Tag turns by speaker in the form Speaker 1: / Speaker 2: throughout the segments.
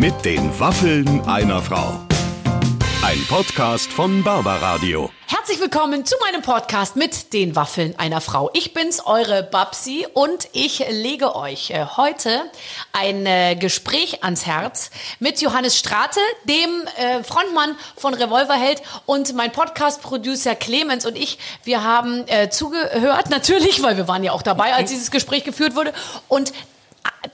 Speaker 1: Mit den Waffeln einer Frau. Ein Podcast von Barbaradio.
Speaker 2: Herzlich willkommen zu meinem Podcast mit den Waffeln einer Frau. Ich bin's, eure Babsi, und ich lege euch äh, heute ein äh, Gespräch ans Herz mit Johannes Strate, dem äh, Frontmann von Revolverheld und mein Podcast-Producer Clemens und ich. Wir haben zugehört, natürlich, weil wir waren ja auch dabei, als dieses Gespräch geführt wurde. Und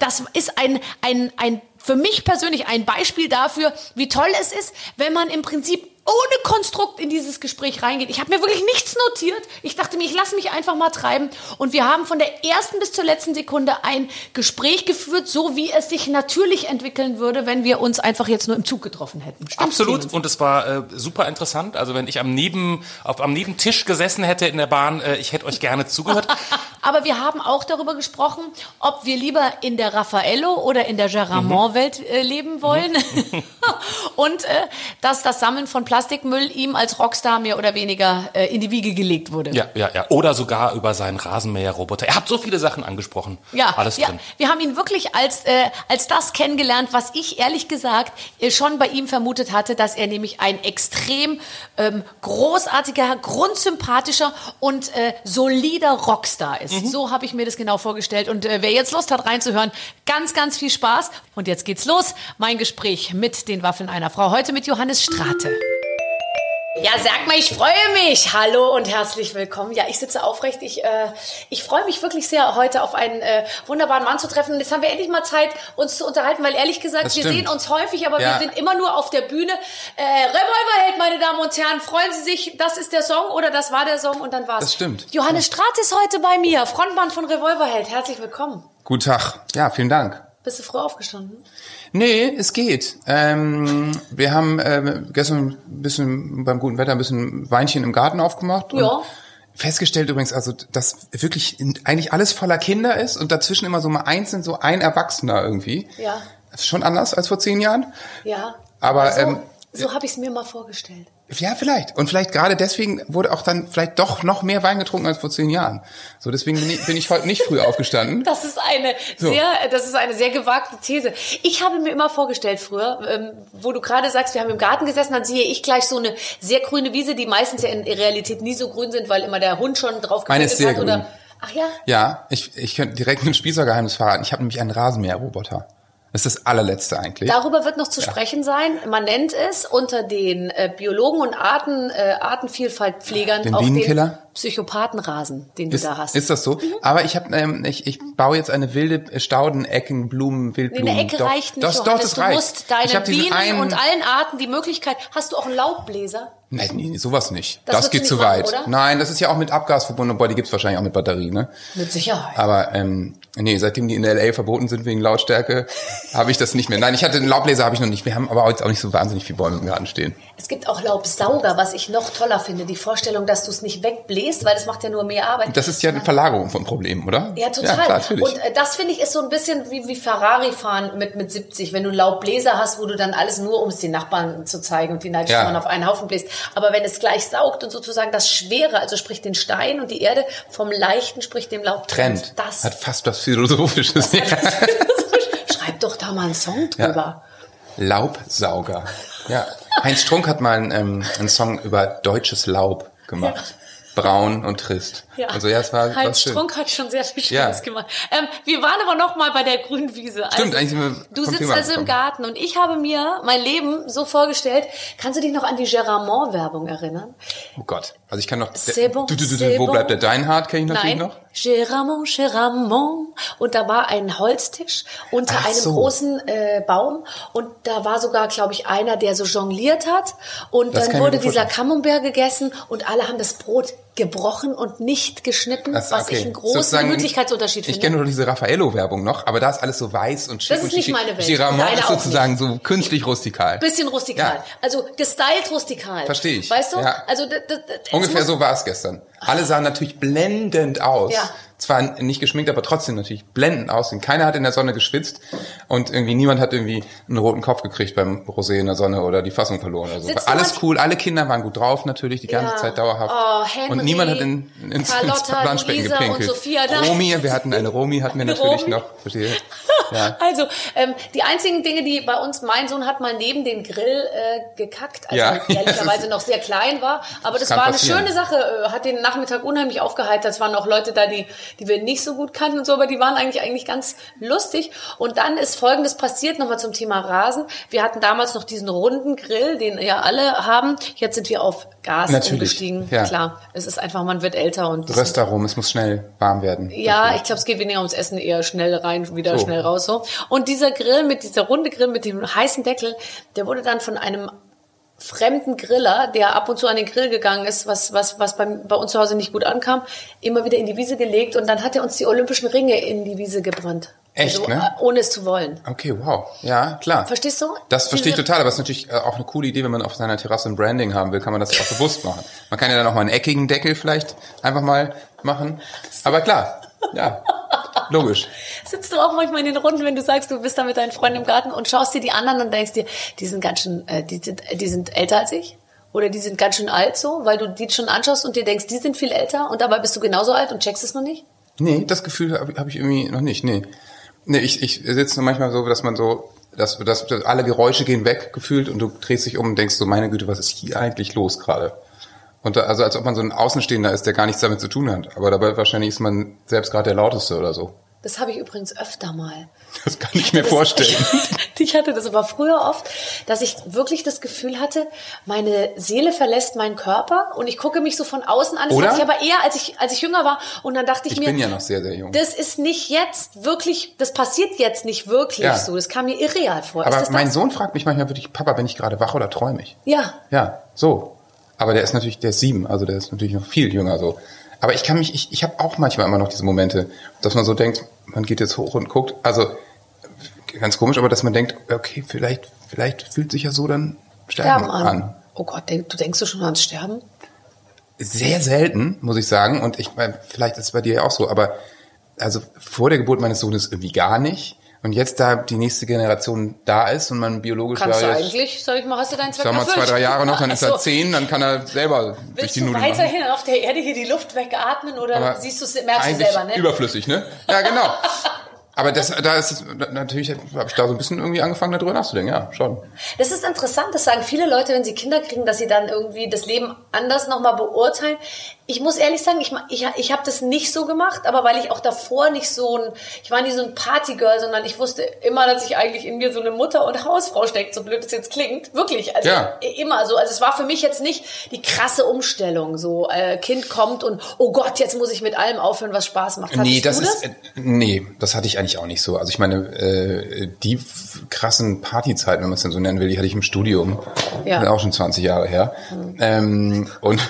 Speaker 2: das ist ein, ein, ein für mich persönlich ein Beispiel dafür, wie toll es ist, wenn man im Prinzip ohne Konstrukt in dieses Gespräch reingeht. Ich habe mir wirklich nichts notiert. Ich dachte mir, ich lasse mich einfach mal treiben. Und wir haben von der ersten bis zur letzten Sekunde ein Gespräch geführt, so wie es sich natürlich entwickeln würde, wenn wir uns einfach jetzt nur im Zug getroffen hätten.
Speaker 3: Stimmt's, Absolut. Und es war äh, super interessant. Also wenn ich am Neben, auf, am Nebentisch gesessen hätte in der Bahn, äh, ich hätte euch gerne zugehört.
Speaker 2: Aber wir haben auch darüber gesprochen, ob wir lieber in der Raffaello oder in der Geramont-Welt äh, leben wollen. Mhm. Und äh, dass das Sammeln von Plastik Plastikmüll ihm als Rockstar mehr oder weniger äh, in die Wiege gelegt wurde.
Speaker 3: Ja, ja, ja. Oder sogar über seinen Rasenmäherroboter. Er hat so viele Sachen angesprochen.
Speaker 2: Ja, alles ja. drin. Wir haben ihn wirklich als, äh, als das kennengelernt, was ich ehrlich gesagt äh, schon bei ihm vermutet hatte, dass er nämlich ein extrem ähm, großartiger, grundsympathischer und äh, solider Rockstar ist. Mhm. So habe ich mir das genau vorgestellt. Und äh, wer jetzt Lust hat reinzuhören, ganz, ganz viel Spaß. Und jetzt geht's los. Mein Gespräch mit den Waffeln einer Frau. Heute mit Johannes Strate. Ja, sag mal, ich freue mich. Hallo und herzlich willkommen. Ja, ich sitze aufrecht. Ich, äh, ich freue mich wirklich sehr, heute auf einen äh, wunderbaren Mann zu treffen. Und jetzt haben wir endlich mal Zeit, uns zu unterhalten, weil ehrlich gesagt, wir sehen uns häufig, aber ja. wir sind immer nur auf der Bühne. Äh, Revolverheld, meine Damen und Herren, freuen Sie sich, das ist der Song oder das war der Song und dann war's.
Speaker 3: Das stimmt.
Speaker 2: Johannes Straat ist heute bei mir, Frontmann von Revolverheld. Herzlich willkommen.
Speaker 4: Guten Tag. Ja, vielen Dank.
Speaker 2: Bist du früh aufgestanden?
Speaker 4: Nee, es geht. Ähm, wir haben äh, gestern ein bisschen beim guten Wetter ein bisschen Weinchen im Garten aufgemacht. Ja. Festgestellt übrigens, also dass wirklich eigentlich alles voller Kinder ist und dazwischen immer so mal einzeln so ein Erwachsener irgendwie. Ja. Das ist schon anders als vor zehn Jahren.
Speaker 2: Ja.
Speaker 4: Aber so, ähm,
Speaker 2: so habe ich es mir mal vorgestellt.
Speaker 4: Ja, vielleicht. Und vielleicht gerade deswegen wurde auch dann vielleicht doch noch mehr Wein getrunken als vor zehn Jahren. So, deswegen bin ich, bin ich heute nicht früh aufgestanden.
Speaker 2: Das ist eine so. sehr, das ist eine sehr gewagte These. Ich habe mir immer vorgestellt früher, ähm, wo du gerade sagst, wir haben im Garten gesessen, dann sehe ich gleich so eine sehr grüne Wiese, die meistens ja in Realität nie so grün sind, weil immer der Hund schon drauf
Speaker 4: Meine ist sehr hat. Grün.
Speaker 2: Oder, ach ja?
Speaker 4: Ja, ich, ich könnte direkt ein Spießergeheimnis verraten. Ich habe nämlich einen Rasenmäherroboter. Das ist das allerletzte eigentlich.
Speaker 2: Darüber wird noch zu ja. sprechen sein. Man nennt es unter den äh, Biologen und Arten, äh, Artenvielfaltpflegern
Speaker 4: den auch den
Speaker 2: Psychopathenrasen, den
Speaker 4: ist,
Speaker 2: du da hast.
Speaker 4: Ist das so? Mhm. Aber ich habe, ähm, ich, ich baue jetzt eine wilde Staudenecken, Blumen, Wildblumen.
Speaker 2: Nee, eine Ecke
Speaker 4: doch,
Speaker 2: reicht nicht.
Speaker 4: Doch, doch, das
Speaker 2: du
Speaker 4: reicht.
Speaker 2: musst deine Bienen und allen Arten die Möglichkeit. Hast du auch einen Laubbläser?
Speaker 4: Nein, nee, sowas nicht. Das, das geht zu weit. Machen, Nein, das ist ja auch mit Abgas verbunden. Boah, die gibt's wahrscheinlich auch mit Batterie, ne?
Speaker 2: Mit Sicherheit.
Speaker 4: Aber ähm, nee, seitdem die in LA verboten sind wegen Lautstärke, habe ich das nicht mehr. Nein, ich hatte einen Laubbläser, habe ich noch nicht. Wir haben aber jetzt auch nicht so wahnsinnig viele Bäume im Garten stehen.
Speaker 2: Es gibt auch Laubsauger, was ich noch toller finde. Die Vorstellung, dass du es nicht wegbläst, weil das macht ja nur mehr Arbeit.
Speaker 4: Das ist ja eine Verlagerung von Problemen, oder?
Speaker 2: Ja, total. Ja, klar, natürlich. Und äh, das finde ich ist so ein bisschen wie, wie Ferrari fahren mit, mit 70. Wenn du einen Laubbläser hast, wo du dann alles nur, um es den Nachbarn zu zeigen und die neidisch ja. auf einen Haufen bläst. Aber wenn es gleich saugt und sozusagen das Schwere, also sprich den Stein und die Erde vom Leichten, sprich dem Laub
Speaker 4: trennt. Das hat fast was Philosophisches.
Speaker 2: Schreib doch da mal einen Song drüber.
Speaker 4: Ja. Laubsauger. Ja. Heinz Strunk hat mal einen, ähm, einen Song über deutsches Laub gemacht. Ja braun und trist. Ja. Also ja, es war
Speaker 2: Heinz Strunk hat schon sehr viel Schönes ja. gemacht. Ähm, wir waren aber noch mal bei der grünen Wiese. Also,
Speaker 4: Stimmt, eigentlich sind wir
Speaker 2: Du sitzt Thema also im Garten und ich habe mir mein Leben so vorgestellt. Kannst du dich noch an die Geramont-Werbung erinnern?
Speaker 4: Oh Gott, also ich kann noch.
Speaker 2: C'est bon,
Speaker 4: du, du, du, du, wo bleibt der Deinhard? Kenne ich natürlich
Speaker 2: Nein.
Speaker 4: noch.
Speaker 2: Geramont, Geramont. Und da war ein Holztisch unter Ach einem so. großen äh, Baum und da war sogar, glaube ich, einer, der so jongliert hat. Und das dann wurde dieser Camembert gegessen und alle haben das Brot gebrochen und nicht geschnitten, das, was ich einen großen Gemütlichkeitsunterschied
Speaker 4: finde. Ich kenne nur diese Raffaello-Werbung noch, aber da ist alles so weiß und schick.
Speaker 2: Das ist nicht meine Welt.
Speaker 4: Giramont ist sozusagen so künstlich rustikal.
Speaker 2: Bisschen rustikal. Ja. Also gestylt rustikal.
Speaker 4: Verstehe ich.
Speaker 2: Weißt du?
Speaker 4: Ja.
Speaker 2: Also
Speaker 4: Ungefähr so war es gestern. Alle sahen natürlich blendend aus. Ja zwar nicht geschminkt, aber trotzdem natürlich blendend aussehen. Keiner hat in der Sonne geschwitzt und irgendwie niemand hat irgendwie einen roten Kopf gekriegt beim Rosé in der Sonne oder die Fassung verloren oder so. Alles cool, alle Kinder waren gut drauf natürlich, die ganze ja. Zeit dauerhaft.
Speaker 2: Oh, Henry,
Speaker 4: und niemand hat in, ins, ins Planschbecken gepinkelt.
Speaker 2: Sophia,
Speaker 4: Romi, wir hatten eine Romi, hatten wir natürlich Romy. noch. Verstehe. Ja.
Speaker 2: Also, ähm, die einzigen Dinge, die bei uns, mein Sohn hat mal neben den Grill äh, gekackt, als
Speaker 4: Ja.
Speaker 2: er ehrlicherweise noch sehr klein war. Aber das
Speaker 4: kann
Speaker 2: war eine
Speaker 4: passieren.
Speaker 2: schöne Sache, äh, hat den Nachmittag unheimlich aufgeheitert. Es waren auch Leute da, die, die wir nicht so gut kannten und so, aber die waren eigentlich, eigentlich ganz lustig. Und dann ist Folgendes passiert, nochmal zum Thema Rasen. Wir hatten damals noch diesen runden Grill, den ja alle haben. Jetzt sind wir auf Gas
Speaker 4: Natürlich,
Speaker 2: umgestiegen.
Speaker 4: ja.
Speaker 2: Klar, es ist einfach, man wird älter und
Speaker 4: Röstarom, es muss schnell warm werden.
Speaker 2: ja, ich glaube, es geht weniger ums Essen, eher schnell rein, wieder
Speaker 4: So.
Speaker 2: schnell raus so. Und dieser Grill mit dieser runde Grill mit dem heißen Deckel, der wurde dann von einem fremden Griller, der ab und zu an den Grill gegangen ist, was was was bei, bei uns zu Hause nicht gut ankam, immer wieder in die Wiese gelegt und dann hat er uns die olympischen Ringe in die Wiese gebrannt.
Speaker 4: Echt,
Speaker 2: also,
Speaker 4: ne?
Speaker 2: äh, Ohne es zu wollen.
Speaker 4: Okay, wow. Ja, klar.
Speaker 2: Verstehst du?
Speaker 4: Das verstehe ich total, aber es ist natürlich äh, auch eine coole Idee, wenn man auf seiner Terrasse ein Branding haben will, kann man das auch bewusst machen. Man kann ja dann auch mal einen eckigen Deckel vielleicht einfach mal machen. Aber klar, ja, logisch.
Speaker 2: Sitzt du auch manchmal in den Runden, wenn du sagst, du bist da mit deinen Freunden im Garten und schaust dir die anderen und denkst dir, die sind ganz schön, äh, die sind, die sind älter als ich? Oder die sind ganz schön alt so, weil du die schon anschaust und dir denkst, die sind viel älter und dabei bist du genauso alt und checkst es noch nicht?
Speaker 4: Nee, das Gefühl habe hab ich irgendwie noch nicht. Nee. Nee, ich, ich sitze nur manchmal so, dass man so, dass, dass alle Geräusche gehen weg gefühlt und du drehst dich um und denkst so, meine Güte, was ist hier eigentlich los gerade? Und also als ob man so ein Außenstehender ist, der gar nichts damit zu tun hat. Aber dabei wahrscheinlich ist man selbst gerade der Lauteste oder so.
Speaker 2: Das habe ich übrigens öfter mal.
Speaker 4: Das kann ich mir
Speaker 2: Das-
Speaker 4: vorstellen.
Speaker 2: ich hatte das aber früher oft, dass ich wirklich das Gefühl hatte, meine Seele verlässt meinen Körper und ich gucke mich so von außen an. Das
Speaker 4: Oder?
Speaker 2: hatte ich aber eher, als ich, als ich jünger war. Und dann dachte ich,
Speaker 4: Ich
Speaker 2: mir,
Speaker 4: bin ja noch sehr, sehr jung.
Speaker 2: das ist nicht jetzt wirklich, das passiert jetzt nicht wirklich
Speaker 4: Ja.
Speaker 2: so. Das kam mir irreal vor.
Speaker 4: Aber mein
Speaker 2: das?
Speaker 4: Sohn fragt mich manchmal wirklich, Papa, bin ich gerade wach oder träume ich?
Speaker 2: Ja.
Speaker 4: Ja, so. Aber der ist natürlich, der ist sieben, also der ist natürlich noch viel jünger so. Aber ich kann mich, ich, ich habe auch manchmal immer noch diese Momente, dass man so denkt, man geht jetzt hoch und guckt, also ganz komisch, aber dass man denkt, okay, vielleicht, vielleicht fühlt sich ja so dann Sterben,
Speaker 2: Sterben an.
Speaker 4: an.
Speaker 2: Oh Gott, denk, du denkst du schon ans Sterben?
Speaker 4: Sehr selten, muss ich sagen. Und ich meine, vielleicht ist es bei dir ja auch so, aber also vor der Geburt meines Sohnes irgendwie gar nicht. Und jetzt, da die nächste Generation da ist und man biologisch
Speaker 2: Kannst du eigentlich, sag ich mal, hast du deinen Zweck
Speaker 4: sag mal,
Speaker 2: erfüllt?
Speaker 4: zwei, drei Jahre noch, dann ist er
Speaker 2: so.
Speaker 4: zehn, dann kann er selber durch
Speaker 2: Willst
Speaker 4: die
Speaker 2: du
Speaker 4: Nudeln machen.
Speaker 2: weiterhin auf der Erde hier die Luft wegatmen oder
Speaker 4: Aber
Speaker 2: siehst du es, merkst du selber, ne?
Speaker 4: Überflüssig, ne? Ja, genau. Aber das, da ist es, natürlich habe ich da so ein bisschen irgendwie angefangen, darüber nachzudenken, ja, schon.
Speaker 2: Das ist interessant, das sagen viele Leute, wenn sie Kinder kriegen, dass sie dann irgendwie das Leben anders nochmal beurteilen. Ich muss ehrlich sagen, ich, ich, ich habe das nicht so gemacht, aber weil ich auch davor nicht so ein, ich war nie so ein Partygirl, sondern ich wusste immer, dass ich eigentlich in mir so eine Mutter und Hausfrau steckt, so blöd es jetzt klingt. Wirklich, also
Speaker 4: Ja.
Speaker 2: immer so. Also es war für mich jetzt nicht die krasse Umstellung, so äh, Kind kommt und oh Gott, jetzt muss ich mit allem aufhören, was Spaß macht.
Speaker 4: Nee,
Speaker 2: Hattest
Speaker 4: das
Speaker 2: du
Speaker 4: ist, äh, nee, das hatte ich eigentlich auch nicht so. Also ich meine, äh, die krassen Partyzeiten, wenn man es denn so nennen will, die hatte ich im Studium.
Speaker 2: Ja.
Speaker 4: Das auch schon 20 Jahre her. Ähm, und,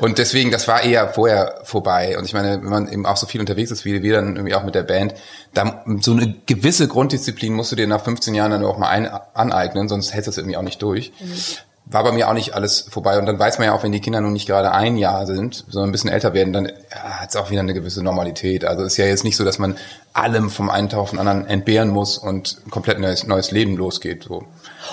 Speaker 4: und deswegen, das war eher vorher vorbei. Und ich meine, wenn man eben auch so viel unterwegs ist, wie wir dann irgendwie auch mit der Band, da so eine gewisse Grunddisziplin musst du dir nach 15 Jahren dann auch mal ein, aneignen, sonst hältst du es irgendwie auch nicht durch. War bei mir auch nicht alles vorbei. Und dann weiß man ja auch, wenn die Kinder nun nicht gerade ein Jahr sind, sondern ein bisschen älter werden, dann ja, hat es auch wieder eine gewisse Normalität. Also ist ja jetzt nicht so, dass man allem vom einen Tag auf den anderen entbehren muss und ein komplett neues, neues Leben losgeht. So.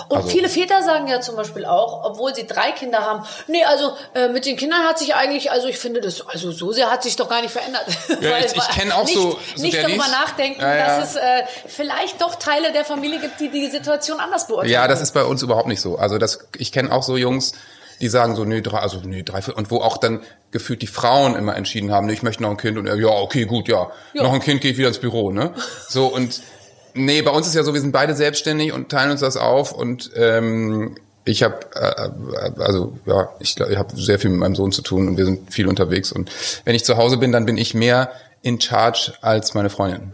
Speaker 2: Und
Speaker 4: Also-
Speaker 2: viele Väter sagen ja zum Beispiel auch, obwohl sie drei Kinder haben, nee, also äh, mit den Kindern hat sich eigentlich, also ich finde das, also so sehr hat sich doch gar nicht verändert.
Speaker 4: Ja,
Speaker 2: Weil-
Speaker 4: ich- ich kenn auch
Speaker 2: nicht,
Speaker 4: so- so
Speaker 2: Nicht darüber nachdenken,
Speaker 4: Ja, ja.
Speaker 2: dass es äh, vielleicht doch Teile der Familie gibt, die die Situation anders beurteilen.
Speaker 4: Ja, das ist bei uns überhaupt nicht so. Also das, ich kenne auch so Jungs, die sagen so, nee, drei, also nee, drei, vier, und wo auch dann gefühlt die Frauen immer entschieden haben, nee, ich möchte noch ein Kind und ja, okay, gut, ja, noch ein Kind, gehe ich wieder ins Büro, ne? So und nee, bei uns ist ja so, wir sind beide selbstständig und teilen uns das auf und ähm, ich habe äh, also ja, ich, glaub, ich habe sehr viel mit meinem Sohn zu tun und wir sind viel unterwegs und wenn ich zu Hause bin, dann bin ich mehr in charge als meine Freundin.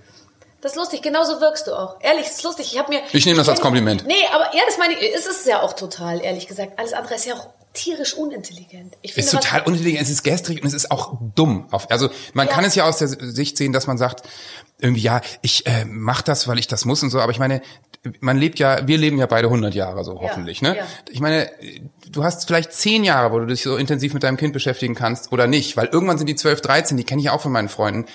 Speaker 2: Das ist lustig, genauso wirkst du auch. Ehrlich, das ist lustig. Ich habe mir.
Speaker 4: Ich nehme das als Kompliment.
Speaker 2: Nee, aber ja, das meine ich, es ist ja auch total, ehrlich gesagt. Alles andere ist ja auch tierisch unintelligent. Ich
Speaker 4: ist
Speaker 2: finde, was-
Speaker 4: total unintelligent, es ist gestrig und es ist auch dumm. Also man
Speaker 2: Ja.
Speaker 4: kann es ja aus der Sicht sehen, dass man sagt, irgendwie ja, ich äh, mache das, weil ich das muss und so, aber ich meine, man lebt ja, wir leben ja beide 100 Jahre so hoffentlich, ne?
Speaker 2: ja.
Speaker 4: Ich meine, du hast vielleicht 10 Jahre, wo du dich so intensiv mit deinem Kind beschäftigen kannst oder nicht, weil irgendwann sind die 12, 13, die kenne ich auch von meinen Freunden.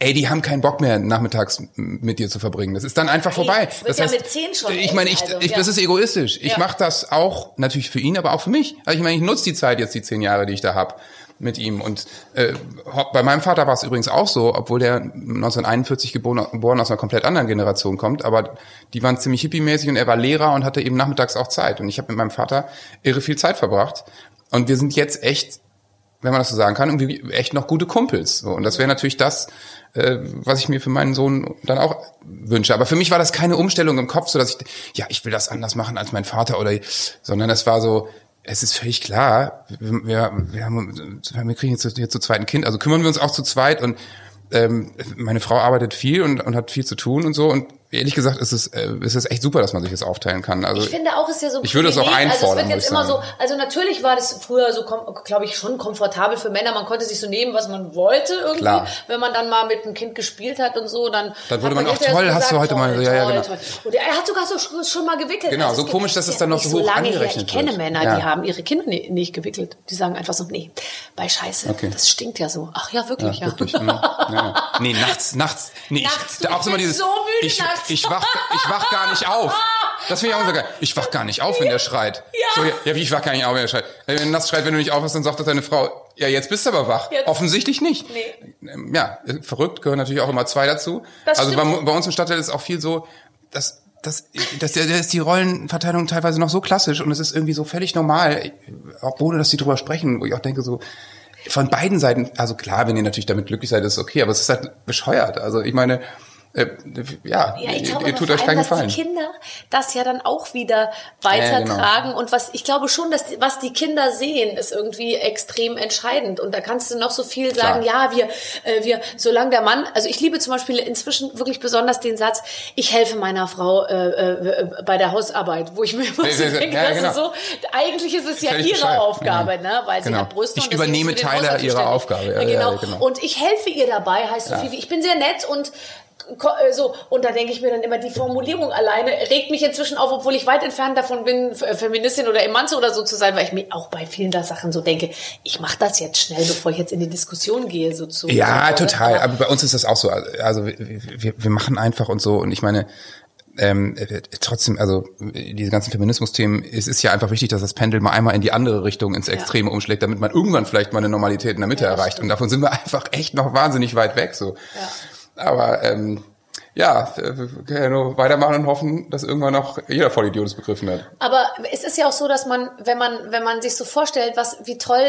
Speaker 4: Ey, die haben keinen Bock mehr, nachmittags mit dir zu verbringen. Das ist dann einfach vorbei.
Speaker 2: das wird ja mit 10 schon
Speaker 4: Ich meine, ich,
Speaker 2: also,
Speaker 4: ich,
Speaker 2: ja.
Speaker 4: das ist egoistisch. Ich
Speaker 2: Ja.
Speaker 4: mache das auch natürlich für ihn, aber auch für mich. Also ich meine, ich nutze die Zeit jetzt, die zehn Jahre, die ich da hab. mit ihm. Und äh, bei meinem Vater war es übrigens auch so, obwohl der 1941 geboren, geboren aus einer komplett anderen Generation kommt, aber die waren ziemlich hippiemäßig und er war Lehrer und hatte eben nachmittags auch Zeit. Und ich habe mit meinem Vater irre viel Zeit verbracht. Und wir sind jetzt echt, wenn man das so sagen kann, irgendwie echt noch gute Kumpels. So. Und das wäre natürlich das, äh, was ich mir für meinen Sohn dann auch wünsche. Aber für mich war das keine Umstellung im Kopf, so dass ich, ja, ich will das anders machen als mein Vater oder, sondern das war so, es ist völlig klar, wir, wir, haben, wir kriegen jetzt, jetzt zu zweiten Kind, also kümmern wir uns auch zu zweit und ähm, meine Frau arbeitet viel und, und hat viel zu tun und so und ehrlich gesagt ist es, äh, ist es echt super, dass man sich das aufteilen kann. Also
Speaker 2: ich finde auch, ist ja so.
Speaker 4: Ich würde es auch einfordern.
Speaker 2: Also es wird jetzt immer so. Also natürlich war das früher so, glaube ich, schon komfortabel für Männer. Man konnte sich so nehmen, was man wollte irgendwie. Klar. Wenn man dann mal mit einem Kind gespielt hat und so, dann.
Speaker 4: Dann wurde man, man auch toll. Gesagt, hast du heute toll, mal? Ja, ja, genau.
Speaker 2: Toll. Und er hat sogar so schon mal gewickelt.
Speaker 4: Genau, also so komisch, dass es dann noch so hoch so lange angerechnet her.
Speaker 2: Ich kenne Männer, ja. die haben ihre Kinder nicht gewickelt. Die sagen einfach so, nee, bei Scheiße, okay. das stinkt ja so. Ach ja, wirklich, ja. ja. Wirklich,
Speaker 4: ja. Nee, nachts, nachts, nee,
Speaker 2: nachts,
Speaker 4: ich, auch immer dieses,
Speaker 2: so müde
Speaker 4: ich,
Speaker 2: nachts.
Speaker 4: ich wach, ich wach gar nicht auf. Das finde ich auch so geil. Ich wach gar nicht auf, wenn der schreit.
Speaker 2: Ja.
Speaker 4: So, ja, wie ich wach gar nicht auf, wenn der schreit. Wenn er nachts schreit, wenn du nicht aufhast, dann sagt das deine Frau, ja, jetzt bist du aber wach. Jetzt. Offensichtlich nicht. Nee. Ähm, ja, verrückt gehören natürlich auch immer zwei dazu. Das also bei, bei, uns im Stadtteil ist auch viel so, dass das, das, das ist die Rollenverteilung teilweise noch so klassisch und es ist irgendwie so völlig normal, obwohl dass sie drüber sprechen, wo ich auch denke so, von beiden Seiten, also klar, wenn ihr natürlich damit glücklich seid, ist es okay, aber es ist halt bescheuert. Also ich meine, äh, ja,
Speaker 2: ja ich glaube, ihr tut euch keinen Gefallen. Dass die Kinder das ja dann auch wieder weitertragen ja, genau. und was ich glaube schon, dass was die Kinder sehen, ist irgendwie extrem entscheidend und da kannst du noch so viel sagen. Klar. Ja, wir, äh, wir, solange der Mann, also ich liebe zum Beispiel inzwischen wirklich besonders den Satz: Ich helfe meiner Frau äh, äh, bei der Hausarbeit, wo ich mir immer so denke, ja, genau. so, eigentlich ist es ja Völlig ihre Aufgabe, ja. ne, weil genau. sie hat Brüste
Speaker 4: ich übernehme Teile ihrer Aufgabe.
Speaker 2: Ja, genau. genau. Und ich helfe ihr dabei, heißt so viel wie ich bin sehr nett und äh, so und da denke ich mir dann immer die Formulierung alleine regt mich inzwischen auf, obwohl ich weit entfernt davon bin, äh, Feministin oder Emanze oder so zu sein, weil ich mir auch bei vielen der Sachen so denke, ich mache das jetzt schnell, bevor ich jetzt in die Diskussion gehe so zu.
Speaker 4: Ja, so, total. Aber, aber bei uns ist das auch so. Also wir, wir machen einfach und so und ich meine ähm, äh, trotzdem, also diese ganzen Feminismus-Themen, es ist ja einfach wichtig, dass das Pendel mal einmal in die andere Richtung, ins Extreme ja. umschlägt, damit man irgendwann vielleicht mal eine Normalität in der Mitte ja, erreicht. Stimmt. Und davon sind wir einfach echt noch wahnsinnig weit weg. So. Ja. Aber ähm, ja, wir können ja nur weitermachen und hoffen, dass irgendwann noch jeder Vollidiot es begriffen hat.
Speaker 2: Aber es ist ja auch so, dass man, wenn man, wenn man sich so vorstellt, was, wie toll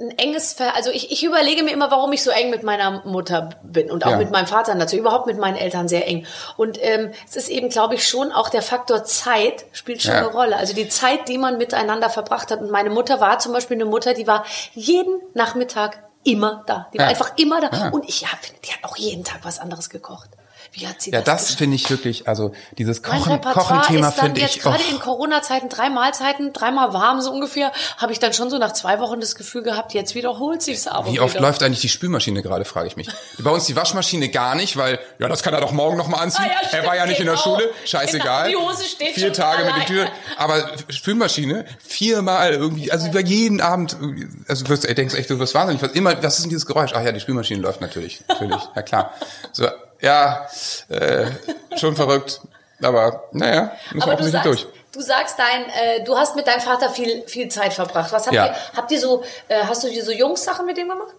Speaker 2: ein enges Ver also ich, ich überlege mir immer, warum ich so eng mit meiner Mutter bin und auch ja. mit meinem Vater natürlich, überhaupt mit meinen Eltern sehr eng. Und ähm, es ist eben, glaube ich, schon auch der Faktor Zeit spielt schon ja. eine Rolle. Also die Zeit, die man miteinander verbracht hat. Und meine Mutter war zum Beispiel eine Mutter, die war jeden Nachmittag immer da. Die war ja. einfach immer da. Ja. Und ich ja, finde, die hat auch jeden Tag was anderes gekocht. Wie hat sie
Speaker 4: ja, das, das finde ich wirklich, also dieses Kochen, Kochen-Thema finde ich.
Speaker 2: Gerade oh. in Corona-Zeiten, drei Mahlzeiten, dreimal warm so ungefähr, habe ich dann schon so nach zwei Wochen das Gefühl gehabt, jetzt wiederholt sich's aber.
Speaker 4: Wie oft
Speaker 2: wieder.
Speaker 4: läuft eigentlich die Spülmaschine gerade, frage ich mich. Bei uns die Waschmaschine gar nicht, weil, ja, das kann er doch morgen nochmal anziehen. Ah, ja, stimmt, er war ja nicht genau. in der genau. Schule, scheißegal.
Speaker 2: Genau. Die Hose steht
Speaker 4: Vier Tage
Speaker 2: allein.
Speaker 4: mit der Tür. Aber Spülmaschine, viermal irgendwie, also über jeden Abend, also du denkst echt, du wirst wahnsinnig. Was immer, was ist denn dieses Geräusch? Ach ja, die Spülmaschine läuft natürlich. Natürlich, ja klar. So, ja, äh, schon verrückt. Aber naja, müssen wir offensichtlich durch.
Speaker 2: Du sagst dein, äh, du hast mit deinem Vater viel viel Zeit verbracht. Was habt ja. ihr? Habt ihr so? Äh, hast du dir so Jungs-Sachen mit dem gemacht?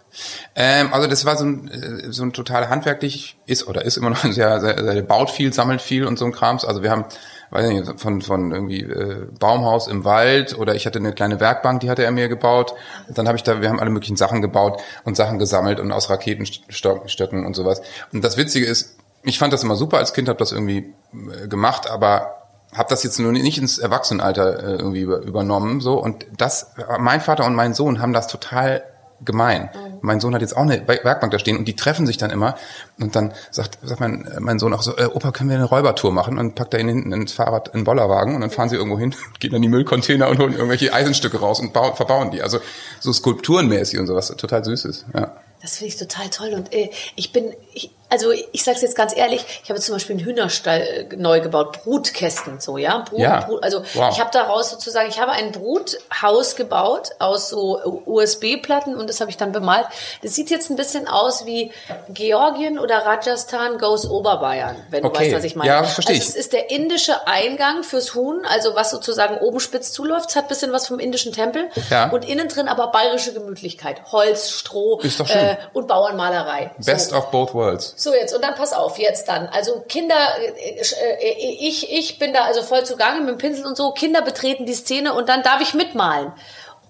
Speaker 4: Ähm, also das war so ein äh, so ein total handwerklich ist oder ist immer noch ein sehr, sehr, sehr baut viel, sammelt viel und so ein Krams. Also wir haben weiß nicht, von, von irgendwie äh, Baumhaus im Wald oder ich hatte eine kleine Werkbank, die hatte er mir gebaut. Und dann habe ich da, wir haben alle möglichen Sachen gebaut und Sachen gesammelt und aus Raketenstöcken und sowas. Und das Witzige ist, ich fand das immer super als Kind, habe das irgendwie äh, gemacht, aber habe das jetzt nur nicht ins Erwachsenenalter äh, irgendwie übernommen so und das mein Vater und mein Sohn haben das total gemein. Mhm. Mein Sohn hat jetzt auch eine Werkbank da stehen und die treffen sich dann immer und dann sagt, sagt mein, mein Sohn auch so, äh, Opa, können wir eine Räubertour machen? Und packt er ihn hinten ins Fahrrad in den Bollerwagen und dann fahren sie irgendwo hin, gehen dann die Müllcontainer und holen irgendwelche Eisenstücke raus und bauen, verbauen die. Also so skulpturenmäßig und sowas, total süßes, ja.
Speaker 2: Das finde ich total toll. Und äh, ich bin, ich, also ich sage es jetzt ganz ehrlich, ich habe zum Beispiel einen Hühnerstall äh, neu gebaut, Brutkästen, so ja. Brut,
Speaker 4: Ja.
Speaker 2: Brut, also
Speaker 4: Wow.
Speaker 2: ich habe daraus sozusagen, ich habe ein Bruthaus gebaut aus so USB-Platten und das habe ich dann bemalt. Das sieht jetzt ein bisschen aus wie Georgien oder Rajasthan goes Oberbayern, wenn du
Speaker 4: Okay.
Speaker 2: weißt, was ich meine.
Speaker 4: Ja, verstehe
Speaker 2: also es ist der indische Eingang fürs Huhn, also was sozusagen oben spitz zuläuft, es hat ein bisschen was vom indischen Tempel
Speaker 4: Ja.
Speaker 2: und innen drin aber bayerische Gemütlichkeit, Holz, Stroh. Äh, und Bauernmalerei.
Speaker 4: Best
Speaker 2: so.
Speaker 4: of both worlds.
Speaker 2: So, jetzt, und dann pass auf, jetzt dann. Also Kinder, äh, äh, ich, ich bin da also voll zugange mit dem Pinsel und so. Kinder betreten die Szene und dann darf ich mitmalen.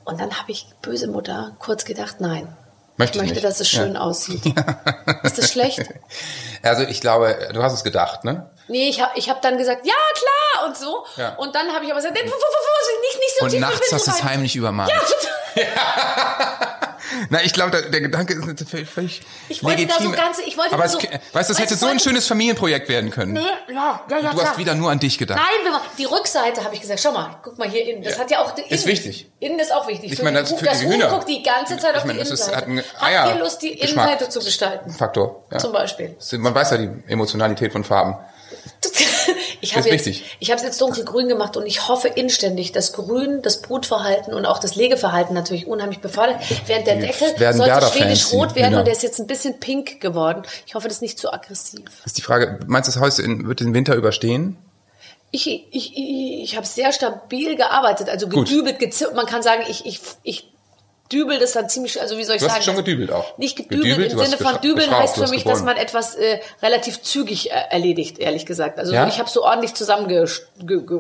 Speaker 2: Und dann habe ich, böse Mutter, kurz gedacht, nein.
Speaker 4: Möchte
Speaker 2: Ich möchte,
Speaker 4: nicht.
Speaker 2: dass es schön
Speaker 4: Ja.
Speaker 2: aussieht. Ist das schlecht?
Speaker 4: Also ich glaube, du hast es gedacht, ne?
Speaker 2: Nee, ich habe ich hab dann gesagt, ja, klar, und so.
Speaker 4: Ja.
Speaker 2: Und dann habe ich aber gesagt, nee, nicht, nicht so
Speaker 4: Und
Speaker 2: tief
Speaker 4: nachts hast du es heimlich übermalt.
Speaker 2: Ja, total.
Speaker 4: Na, ich glaube, der, Gedanke ist natürlich völlig,
Speaker 2: Ich wollte da so
Speaker 4: legitim.
Speaker 2: ganze- ich wollte
Speaker 4: Aber es,
Speaker 2: so-
Speaker 4: weißt du, das hätte so ein schönes Familienprojekt werden können.
Speaker 2: Nee, ja, ja, ja,
Speaker 4: du hast wieder nur an dich gedacht.
Speaker 2: Nein, die Rückseite habe ich gesagt, schau mal, guck mal hier innen. Das
Speaker 4: Ja.
Speaker 2: hat ja auch innen,
Speaker 4: Ist wichtig.
Speaker 2: Innen ist auch wichtig.
Speaker 4: Ich meine, das
Speaker 2: Huhn-
Speaker 4: für
Speaker 2: das
Speaker 4: die
Speaker 2: Huhn
Speaker 4: Hühner.
Speaker 2: guckt die ganze Zeit
Speaker 4: Ich
Speaker 2: auf
Speaker 4: meine,
Speaker 2: die
Speaker 4: das ist-
Speaker 2: Innenseite.
Speaker 4: hat einen
Speaker 2: Habt
Speaker 4: Eier-
Speaker 2: ihr Lust, die
Speaker 4: Geschmack.
Speaker 2: Innenseite zu gestalten?
Speaker 4: Faktor. Ja.
Speaker 2: Zum Beispiel.
Speaker 4: Man weiß ja die Emotionalität von Farben.
Speaker 2: Ich habe jetzt, ich habe jetzt dunkelgrün gemacht und ich hoffe inständig, dass Grün das Brutverhalten und auch das Legeverhalten natürlich unheimlich befördert. Während der Deckel
Speaker 4: werden
Speaker 2: sollte
Speaker 4: Werder-Fans,
Speaker 2: schwedisch-rot werden und der ist jetzt ein bisschen pink geworden. Ich hoffe, das ist nicht zu aggressiv.
Speaker 4: Ist die Frage, meinst du, das Haus wird den Winter überstehen?
Speaker 2: Ich, ich, ich, ich habe sehr stabil gearbeitet, also gedübelt, gezirpt. Man kann sagen, ich, ich, ich dübel das dann ziemlich, also wie soll ich
Speaker 4: Du hast
Speaker 2: sagen?
Speaker 4: schon gedübelt auch.
Speaker 2: Nicht gedübelt,
Speaker 4: Gedübelt?
Speaker 2: im Sinne von dübeln heißt für mich, dass man etwas äh, relativ zügig äh, erledigt, ehrlich gesagt. Also
Speaker 4: Ja?
Speaker 2: ich habe so ordentlich zusammengerotzt. Ge, ge,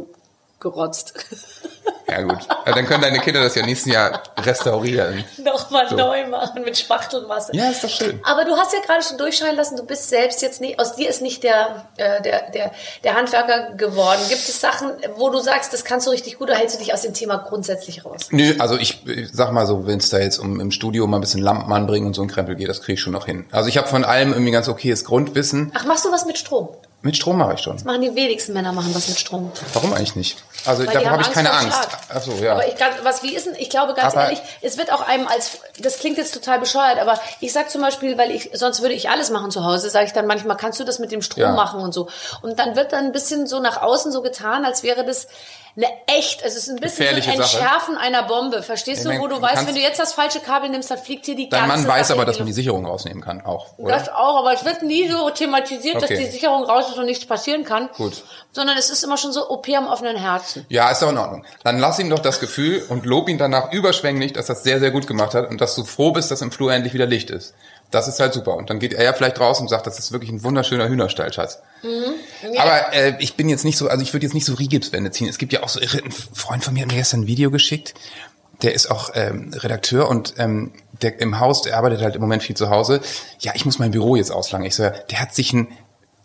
Speaker 2: gerotzt.
Speaker 4: Ja gut. Dann können deine Kinder das ja nächstes Jahr restaurieren.
Speaker 2: Nochmal
Speaker 4: So.
Speaker 2: neu machen mit Spachtelmasse.
Speaker 4: Ja, ist doch schön.
Speaker 2: Aber du hast ja gerade schon durchscheinen lassen, du bist selbst jetzt nicht, aus dir ist nicht der, äh, der, der, der Handwerker geworden. Gibt es Sachen, wo du sagst, das kannst du richtig gut, oder hältst du dich aus dem Thema grundsätzlich raus?
Speaker 4: Nö, also ich, ich sag mal so, wenn es da jetzt um im Studio mal ein bisschen Lampen anbringen und so ein Krempel geht, das kriege ich schon noch hin. Also ich habe von allem irgendwie ganz okayes Grundwissen.
Speaker 2: Ach, machst du was mit Strom?
Speaker 4: Mit Strom mache ich schon.
Speaker 2: Machen die wenigsten Männer machen was mit Strom.
Speaker 4: Warum eigentlich nicht? Also
Speaker 2: Weil haben
Speaker 4: habe ich keine Angst. Ach so, ja.
Speaker 2: Aber ich, was, wie ist denn, ich glaube ganz
Speaker 4: Aber-
Speaker 2: ehrlich, es wird auch einem als, das klingt jetzt total bescheuert, aber ich sag zum Beispiel, weil ich, sonst würde ich alles machen zu Hause, sage ich dann manchmal, kannst du das mit dem Strom
Speaker 4: Ja.
Speaker 2: machen und so. Und dann wird dann ein bisschen so nach außen so getan, als wäre das eine echt, also es ist ein bisschen ein. Entschärfen einer Bombe, verstehst
Speaker 4: Ich
Speaker 2: du, wo du
Speaker 4: du
Speaker 2: weißt, wenn du jetzt das falsche Kabel nimmst, dann fliegt dir die
Speaker 4: Dein
Speaker 2: ganze
Speaker 4: Mann weiß
Speaker 2: Sache
Speaker 4: aber, dass man die. Sicherung rausnehmen kann, auch, oder?
Speaker 2: Das auch, aber es wird nie so thematisiert, dass
Speaker 4: Okay.
Speaker 2: die Sicherung raus ist und nichts passieren kann.
Speaker 4: Gut.
Speaker 2: Sondern es ist immer schon so OP am offenen Herzen.
Speaker 4: Ja, ist doch in Ordnung. Dann lass ihm doch das Gefühl und lob ihn danach überschwänglich, dass er das sehr, sehr gut gemacht hat und dass du froh bist, dass im Flur endlich wieder Licht ist. Das ist halt super. Und dann geht er ja vielleicht raus und sagt, das ist wirklich ein wunderschöner Hühnerstall, Schatz. Aber äh, ich bin jetzt nicht so, also ich würde jetzt nicht so Rigipswände ziehen. Es gibt ja auch so irre, ein Freund von mir hat mir gestern ein Video geschickt. Der ist auch ähm, Redakteur und ähm, der im Haus, der arbeitet halt im Moment viel zu Hause. Ja, ich muss mein Büro jetzt auslangen. Ich so, ja, der hat sich ein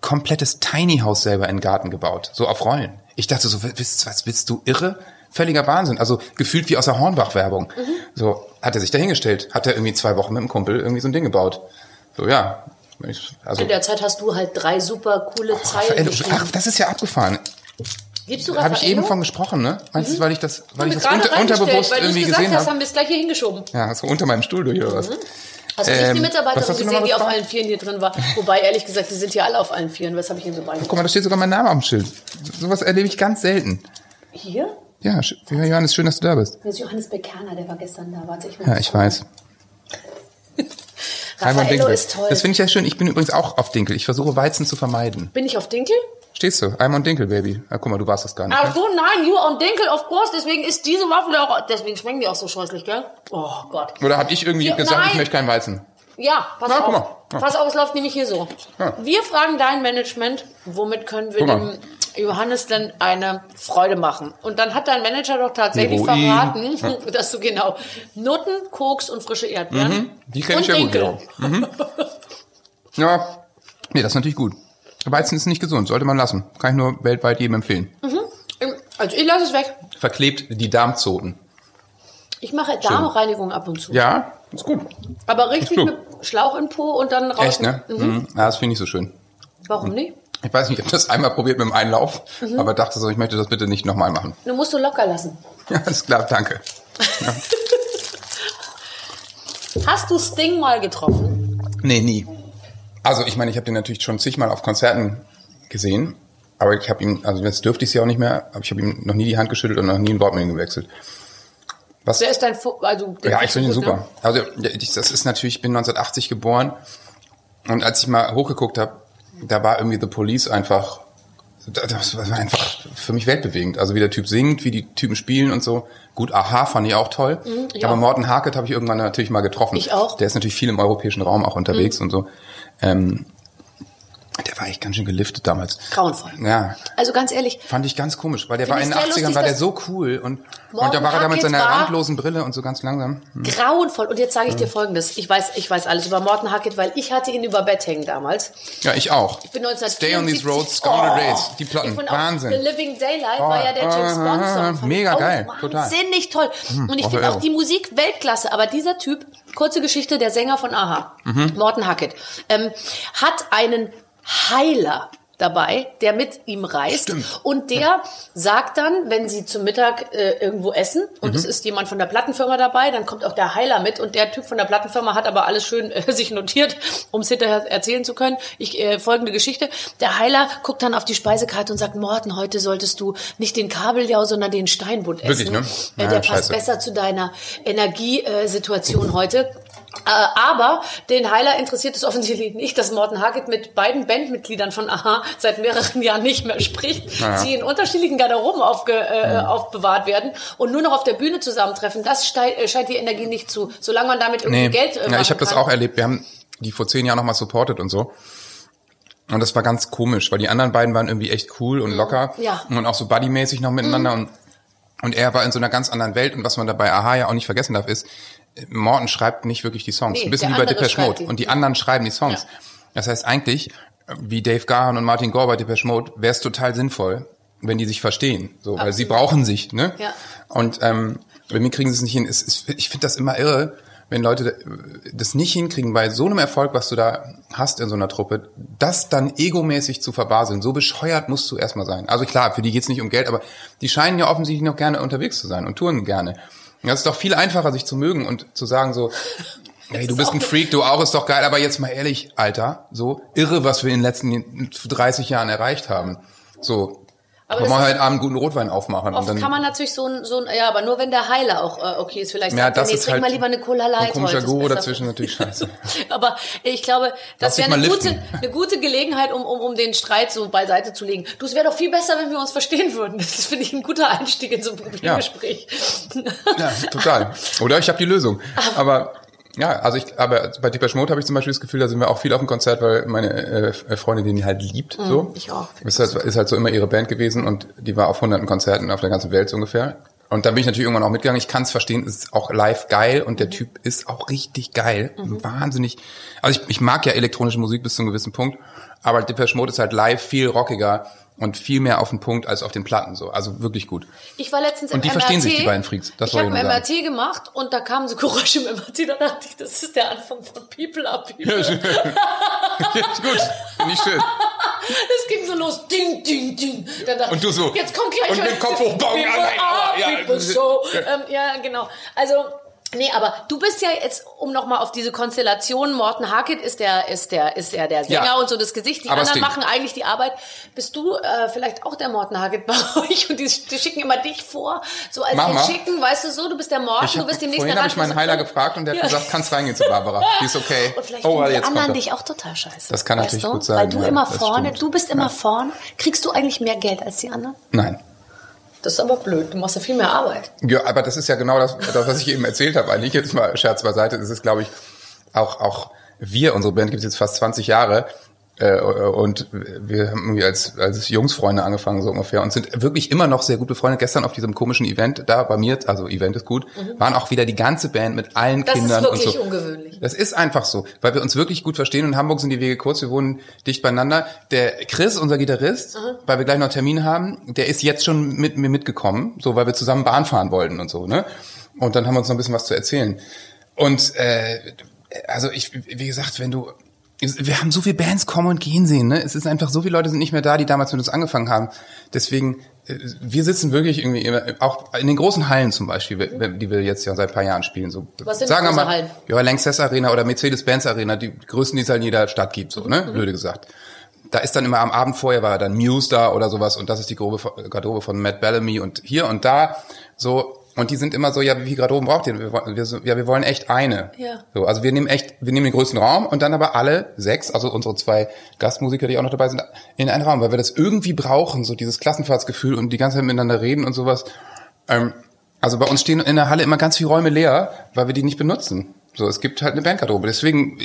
Speaker 4: komplettes Tiny House selber in den Garten gebaut, so auf Rollen. Ich dachte so, was, was bist du irre? Völliger Wahnsinn. Also gefühlt wie aus der Hornbach-Werbung. So hat er sich dahingestellt, hat er irgendwie zwei Wochen mit dem Kumpel irgendwie so ein Ding gebaut. So ja, ich, also
Speaker 2: In der Zeit hast du halt drei super coole Zeilen
Speaker 4: Raffaello,
Speaker 2: geschrieben.
Speaker 4: ach, das ist ja abgefahren.
Speaker 2: Liebst du
Speaker 4: Habe ich eben von gesprochen, ne? Meinst du, weil ich das, weil ich das unter, unterbewusst
Speaker 2: weil du es
Speaker 4: irgendwie
Speaker 2: gesagt
Speaker 4: gesehen
Speaker 2: hast,
Speaker 4: habe?
Speaker 2: haben wir es gleich hier hingeschoben.
Speaker 4: Ja, so unter meinem Stuhl durch oder was?
Speaker 2: Hast du nicht die
Speaker 4: Ähm,
Speaker 2: Mitarbeiterin
Speaker 4: noch
Speaker 2: gesehen, die auf allen Vieren hier drin war? Wobei, ehrlich gesagt, die sind hier alle auf allen Vieren. Was habe ich Ihnen so beigebracht?
Speaker 4: Guck mal, da steht sogar mein Name am Schild. So- Sowas erlebe ich ganz selten.
Speaker 2: Hier?
Speaker 4: Ja, ja, Johannes, schön, dass du da bist.
Speaker 2: Das ist Johannes Bekerner, der war gestern da. Warte, ich
Speaker 4: Ja, ich weiß. Raimund
Speaker 2: Raffaello ist toll.
Speaker 4: Das finde ich ja schön. Ich bin übrigens auch auf Dinkel. Ich versuche Weizen zu vermeiden.
Speaker 2: Bin ich auf Dinkel?
Speaker 4: Stehst du? I'm on Dinkel, Baby. Ah, guck mal, du warst das gar nicht.
Speaker 2: Ach
Speaker 4: Ne?
Speaker 2: so, nein, you on Dinkel, of course. Deswegen ist diese Waffel auch, deswegen schmecken die auch so scheußlich, gell? Oh Gott.
Speaker 4: Oder hab ich irgendwie
Speaker 2: Ja,
Speaker 4: gesagt,
Speaker 2: nein.
Speaker 4: ich möchte keinen Weizen?
Speaker 2: Ja, pass
Speaker 4: Na,
Speaker 2: auf.
Speaker 4: guck mal. Ja.
Speaker 2: Pass auf, es läuft nämlich hier so.
Speaker 4: Ja.
Speaker 2: Wir fragen dein Management, womit können wir dem Johannes denn eine Freude machen? Und dann hat dein Manager doch tatsächlich
Speaker 4: Heroin.
Speaker 2: verraten, dass du genau Nutten, Koks und frische Erdbeeren.
Speaker 4: Die kenne ich ja gut.
Speaker 2: Dinkel.
Speaker 4: Ja. Mhm. ja. Nee, das ist natürlich gut. Weizen ist nicht gesund, sollte man lassen. Kann ich nur weltweit jedem empfehlen.
Speaker 2: Also ich lasse es weg.
Speaker 4: Verklebt die Darmzoten.
Speaker 2: Ich mache Darmreinigung ab und zu.
Speaker 4: Ja, ist gut.
Speaker 2: Aber richtig mit Schlauch im Po und dann raus.
Speaker 4: Echt, ne? Mhm. Ja, das finde ich so schön.
Speaker 2: Warum nicht?
Speaker 4: Ich weiß nicht, ich habe das einmal probiert mit dem Einlauf,
Speaker 2: Mhm.
Speaker 4: aber dachte so, ich möchte das bitte nicht nochmal machen.
Speaker 2: Du musst du locker lassen.
Speaker 4: Ja, alles klar, danke. Ja.
Speaker 2: Hast du Sting mal getroffen?
Speaker 4: Nee, nie. Also ich meine, ich habe den natürlich schon zigmal auf Konzerten gesehen, aber ich habe ihm, also jetzt dürfte ich es ja auch nicht mehr, aber ich habe ihm noch nie die Hand geschüttelt und noch nie ein Wort mit ihm gewechselt. Was?
Speaker 2: Wer ist dein, Fu also der
Speaker 4: Ja, ich finde ihn
Speaker 2: ne?
Speaker 4: super. Also ja, ich- das ist natürlich, ich bin 1980 geboren und als ich mal hochgeguckt habe, da war irgendwie The Police einfach, das war einfach für mich weltbewegend. Also wie der Typ singt, wie die Typen spielen und so. Gut, Aha fand ich auch toll.
Speaker 2: ich
Speaker 4: aber
Speaker 2: auch.
Speaker 4: Morten Harket habe ich irgendwann natürlich mal getroffen.
Speaker 2: Ich auch. Mhm.
Speaker 4: Der ist natürlich viel im europäischen Raum auch unterwegs und so. Ähm, der war echt ganz schön geliftet damals.
Speaker 2: Grauenvoll.
Speaker 4: Ja,
Speaker 2: Also ganz ehrlich,
Speaker 4: Fand ich ganz komisch, weil der war in den
Speaker 2: sehr
Speaker 4: 80ern,
Speaker 2: lustig,
Speaker 4: war der so cool und, und da war er da mit seiner randlosen Brille und so ganz langsam.
Speaker 2: grauenvoll. Und jetzt sage ich
Speaker 4: Mhm.
Speaker 2: dir Folgendes. Ich weiß, ich weiß alles über Morten Hackett, weil ich hatte ihn über Bett hängen damals.
Speaker 4: Ja, ich auch.
Speaker 2: Ich bin 1974.
Speaker 4: Stay on these roads, Gone are the days. Die Platten, Wahnsinn.
Speaker 2: The Living Daylight war ja der James
Speaker 4: Oh,
Speaker 2: Bond Song.
Speaker 4: äh,
Speaker 2: Fand ich
Speaker 4: mega
Speaker 2: auch
Speaker 4: geil, total.
Speaker 2: Wahnsinnig toll. Und ich finde auch die Musik Weltklasse. Aber dieser Typ, kurze Geschichte, der Sänger von Aha,
Speaker 4: Mhm.
Speaker 2: Morten Hackett, ähm, hat einen Heiler dabei, der mit ihm reist.
Speaker 4: Stimmt.
Speaker 2: Und der sagt dann, wenn sie zum Mittag äh, irgendwo essen und
Speaker 4: Mhm.
Speaker 2: es ist jemand von der Plattenfirma dabei, dann kommt auch der Heiler mit und der Typ von der Plattenfirma hat aber alles schön äh, sich notiert, um es hinterher erzählen zu können. Ich äh, folgende Geschichte: Der Heiler guckt dann auf die Speisekarte und sagt: Morten, heute solltest du nicht den Kabeljau, sondern den Steinbutt essen.
Speaker 4: Wirklich, ne?
Speaker 2: Äh,
Speaker 4: Ja,
Speaker 2: der passt
Speaker 4: scheiße.
Speaker 2: besser zu deiner Energiesituation heute. Äh, aber den Heiler interessiert es offensichtlich nicht, dass Morten Hackett mit beiden Bandmitgliedern von Aha seit mehreren Jahren nicht mehr spricht.
Speaker 4: Naja.
Speaker 2: Sie in unterschiedlichen Garderoben aufge, äh, aufbewahrt werden und nur noch auf der Bühne zusammentreffen. Das äh, scheint die Energie nicht zu. Solange man damit irgendwie
Speaker 4: Nee,
Speaker 2: Geld äh,
Speaker 4: ja, ich habe das auch erlebt. Wir haben die vor zehn Jahren noch mal supportet und so. Und das war ganz komisch, weil die anderen beiden waren irgendwie echt cool und locker
Speaker 2: Mhm. Ja. Mhm.
Speaker 4: und auch so buddymäßig noch miteinander und und er war in so einer ganz anderen Welt und was man dabei Aha ja auch nicht vergessen darf ist, Morten schreibt nicht wirklich die Songs.
Speaker 2: Nee,
Speaker 4: Ein bisschen wie bei Depeche Mode.
Speaker 2: die.
Speaker 4: Und die anderen schreiben die Songs.
Speaker 2: Ja.
Speaker 4: Das heißt eigentlich, wie Dave Gahan und Martin Gore bei Depeche Mode, wäre es total sinnvoll, wenn die sich verstehen. So, weil sie brauchen sich, ne?
Speaker 2: Ja.
Speaker 4: Und ähm, bei mir kriegen sie es nicht hin. Es, es, ich finde das immer irre, wenn Leute das nicht hinkriegen, bei so einem Erfolg, was du da hast in so einer Truppe, das dann egomäßig zu verbaseln. So bescheuert musst du erstmal sein. Also klar, für die geht's nicht um Geld, aber die scheinen ja offensichtlich noch gerne unterwegs zu sein und touren gerne. Und das ist doch viel einfacher, sich zu mögen und zu sagen so, hey, du bist ein Freak, du auch, ist doch geil, aber jetzt mal ehrlich, Alter, so irre, was wir in den letzten 30 Jahren erreicht haben. So,
Speaker 2: Aber
Speaker 4: mal
Speaker 2: ist-
Speaker 4: halt abend guten Rotwein aufmachen.
Speaker 2: Oft
Speaker 4: dann,
Speaker 2: kann man natürlich so ein, so ein, ja, aber nur wenn der Heiler auch äh, okay ist. Vielleicht
Speaker 4: ja,
Speaker 2: sagt
Speaker 4: das
Speaker 2: nee,
Speaker 4: ist halt
Speaker 2: mal lieber eine Cola Light
Speaker 4: ein komischer Guru dazwischen natürlich scheiße.
Speaker 2: Aber ich glaube, das wäre eine gute, eine gute Gelegenheit, um, um, um den Streit so beiseite zu legen. Du, es wäre doch viel besser, wenn wir uns verstehen würden. Das finde ich ein guter Einstieg in so ein Problemgespräch.
Speaker 4: Ja, total. Oder ich habe die Lösung. Aber ja, also ich, aber bei Deepesh Mode habe ich zum Beispiel das Gefühl, da sind wir auch viel auf dem Konzert, weil meine äh, Freundin den die halt liebt. so.
Speaker 2: Mhm, ich auch.
Speaker 4: Ist halt, ist halt so immer ihre Band gewesen und die war auf hunderten Konzerten auf der ganzen Welt so ungefähr. Und da bin ich natürlich irgendwann auch mitgegangen. Ich kann es verstehen, es ist auch live geil und
Speaker 2: Mhm.
Speaker 4: der Typ ist auch richtig geil. Wahnsinnig. Also ich, ich mag ja elektronische Musik bis zu einem gewissen Punkt, aber Depeche Mode ist halt live viel rockiger und viel mehr auf den Punkt als auf den Platten so. Also wirklich gut.
Speaker 2: Ich war letztens
Speaker 4: Und
Speaker 2: im
Speaker 4: die verstehen
Speaker 2: MRT.
Speaker 4: sich, die beiden Freaks. Das
Speaker 2: ich habe
Speaker 4: ich
Speaker 2: ein
Speaker 4: nur
Speaker 2: MRT gemacht und da kamen so Geräusche im MRT. Da dachte ich, das ist der Anfang von People Up People.
Speaker 4: Ja, schön. ja, gut, ich schön.
Speaker 2: Das ging so los. Ding, ding, ding. Dann dachte
Speaker 4: Und du so.
Speaker 2: Jetzt kommt gleich
Speaker 4: Und mit
Speaker 2: was.
Speaker 4: Kopf hoch, Bong,
Speaker 2: People
Speaker 4: aua,
Speaker 2: up,
Speaker 4: ja.
Speaker 2: people so. Ähm, ja, genau. Also, nee, aber du bist ja jetzt, um nochmal auf diese Konstellation, Morten Harkett ist der, ist der, ist er der Sänger
Speaker 4: Ja.
Speaker 2: und so das Gesicht. Die anderen machen eigentlich die Arbeit. Bist du äh, vielleicht auch der Morten Harkett bei euch? Und die, die schicken immer dich vor, so als
Speaker 4: mal.
Speaker 2: schicken, weißt du so, du bist der Morten,
Speaker 4: Ich
Speaker 2: du
Speaker 4: hab,
Speaker 2: bist demnächst
Speaker 4: vorhin
Speaker 2: der
Speaker 4: habe ich meinen Heiler gefragt und der hat
Speaker 2: Ja.
Speaker 4: gesagt, kannst reingehen zu Barbara. Die ist okay.
Speaker 2: Und vielleicht
Speaker 4: oh,
Speaker 2: die
Speaker 4: jetzt
Speaker 2: anderen
Speaker 4: er.
Speaker 2: dich auch total scheiße.
Speaker 4: Das kann natürlich
Speaker 2: du?
Speaker 4: gut sein,
Speaker 2: Weil du
Speaker 4: ja,
Speaker 2: immer vorne,
Speaker 4: stimmt.
Speaker 2: du bist immer vorne. Kriegst du eigentlich mehr Geld als die anderen?
Speaker 4: Nein.
Speaker 2: Das ist aber blöd. Du machst ja viel mehr Arbeit.
Speaker 4: Ja, aber das ist ja genau das, das was ich eben erzählt habe. Eigentlich jetzt mal Scherz beiseite. Das ist, glaube ich, auch, auch wir, unsere Band gibt es jetzt fast 20 Jahre. Äh, und wir haben irgendwie als, als Jungsfreunde angefangen, so ungefähr, und sind wirklich immer noch sehr gut befreundet. Gestern auf diesem komischen Event da bei mir, also Event ist gut, waren auch wieder die ganze Band mit allen
Speaker 2: Mhm. Das ist
Speaker 4: Kindern
Speaker 2: wirklich
Speaker 4: und so.
Speaker 2: ungewöhnlich.
Speaker 4: Das ist einfach so, weil wir uns wirklich gut verstehen. In Hamburg sind die Wege kurz, wir wohnen dicht beieinander. Der Chris, unser Gitarrist, weil wir gleich noch Termin haben, der ist jetzt schon mit mir mitgekommen, so weil wir zusammen Bahn fahren wollten und so, ne? Und dann haben wir uns noch ein bisschen was zu erzählen. Und äh, also ich, wie gesagt, wenn du wir haben so viele Bands kommen und gehen sehen, ne? Es ist einfach so viele Leute sind nicht mehr da, die damals mit uns angefangen haben. Deswegen wir sitzen wirklich irgendwie immer, auch in den großen Hallen zum Beispiel, die wir jetzt ja seit ein paar Jahren spielen. So,
Speaker 2: Was sind
Speaker 4: sagen wir mal,
Speaker 2: Hallen?
Speaker 4: Ja, Lanxess Arena oder Mercedes-Benz Arena, die größten, die es halt in jeder Stadt gibt, so, ne? Blöde gesagt. Da ist dann immer am Abend vorher war dann Muse da oder sowas und das ist die grobe Garderobe von Matt Bellamy und hier und da so und die sind immer so, ja, wie viel Garderoben braucht ihr? Wir, wir, ja, wir wollen echt eine.
Speaker 2: Ja.
Speaker 4: So, also wir nehmen echt, wir nehmen den größten Raum und dann aber alle sechs, also unsere zwei Gastmusiker, die auch noch dabei sind, in einen Raum, weil wir das irgendwie brauchen, so dieses Klassenfahrtsgefühl und die ganze Zeit miteinander reden und sowas. Ähm, also bei uns stehen in der Halle immer ganz viele Räume leer, weil wir die nicht benutzen. So, es gibt halt eine Bandgarderobe. Deswegen,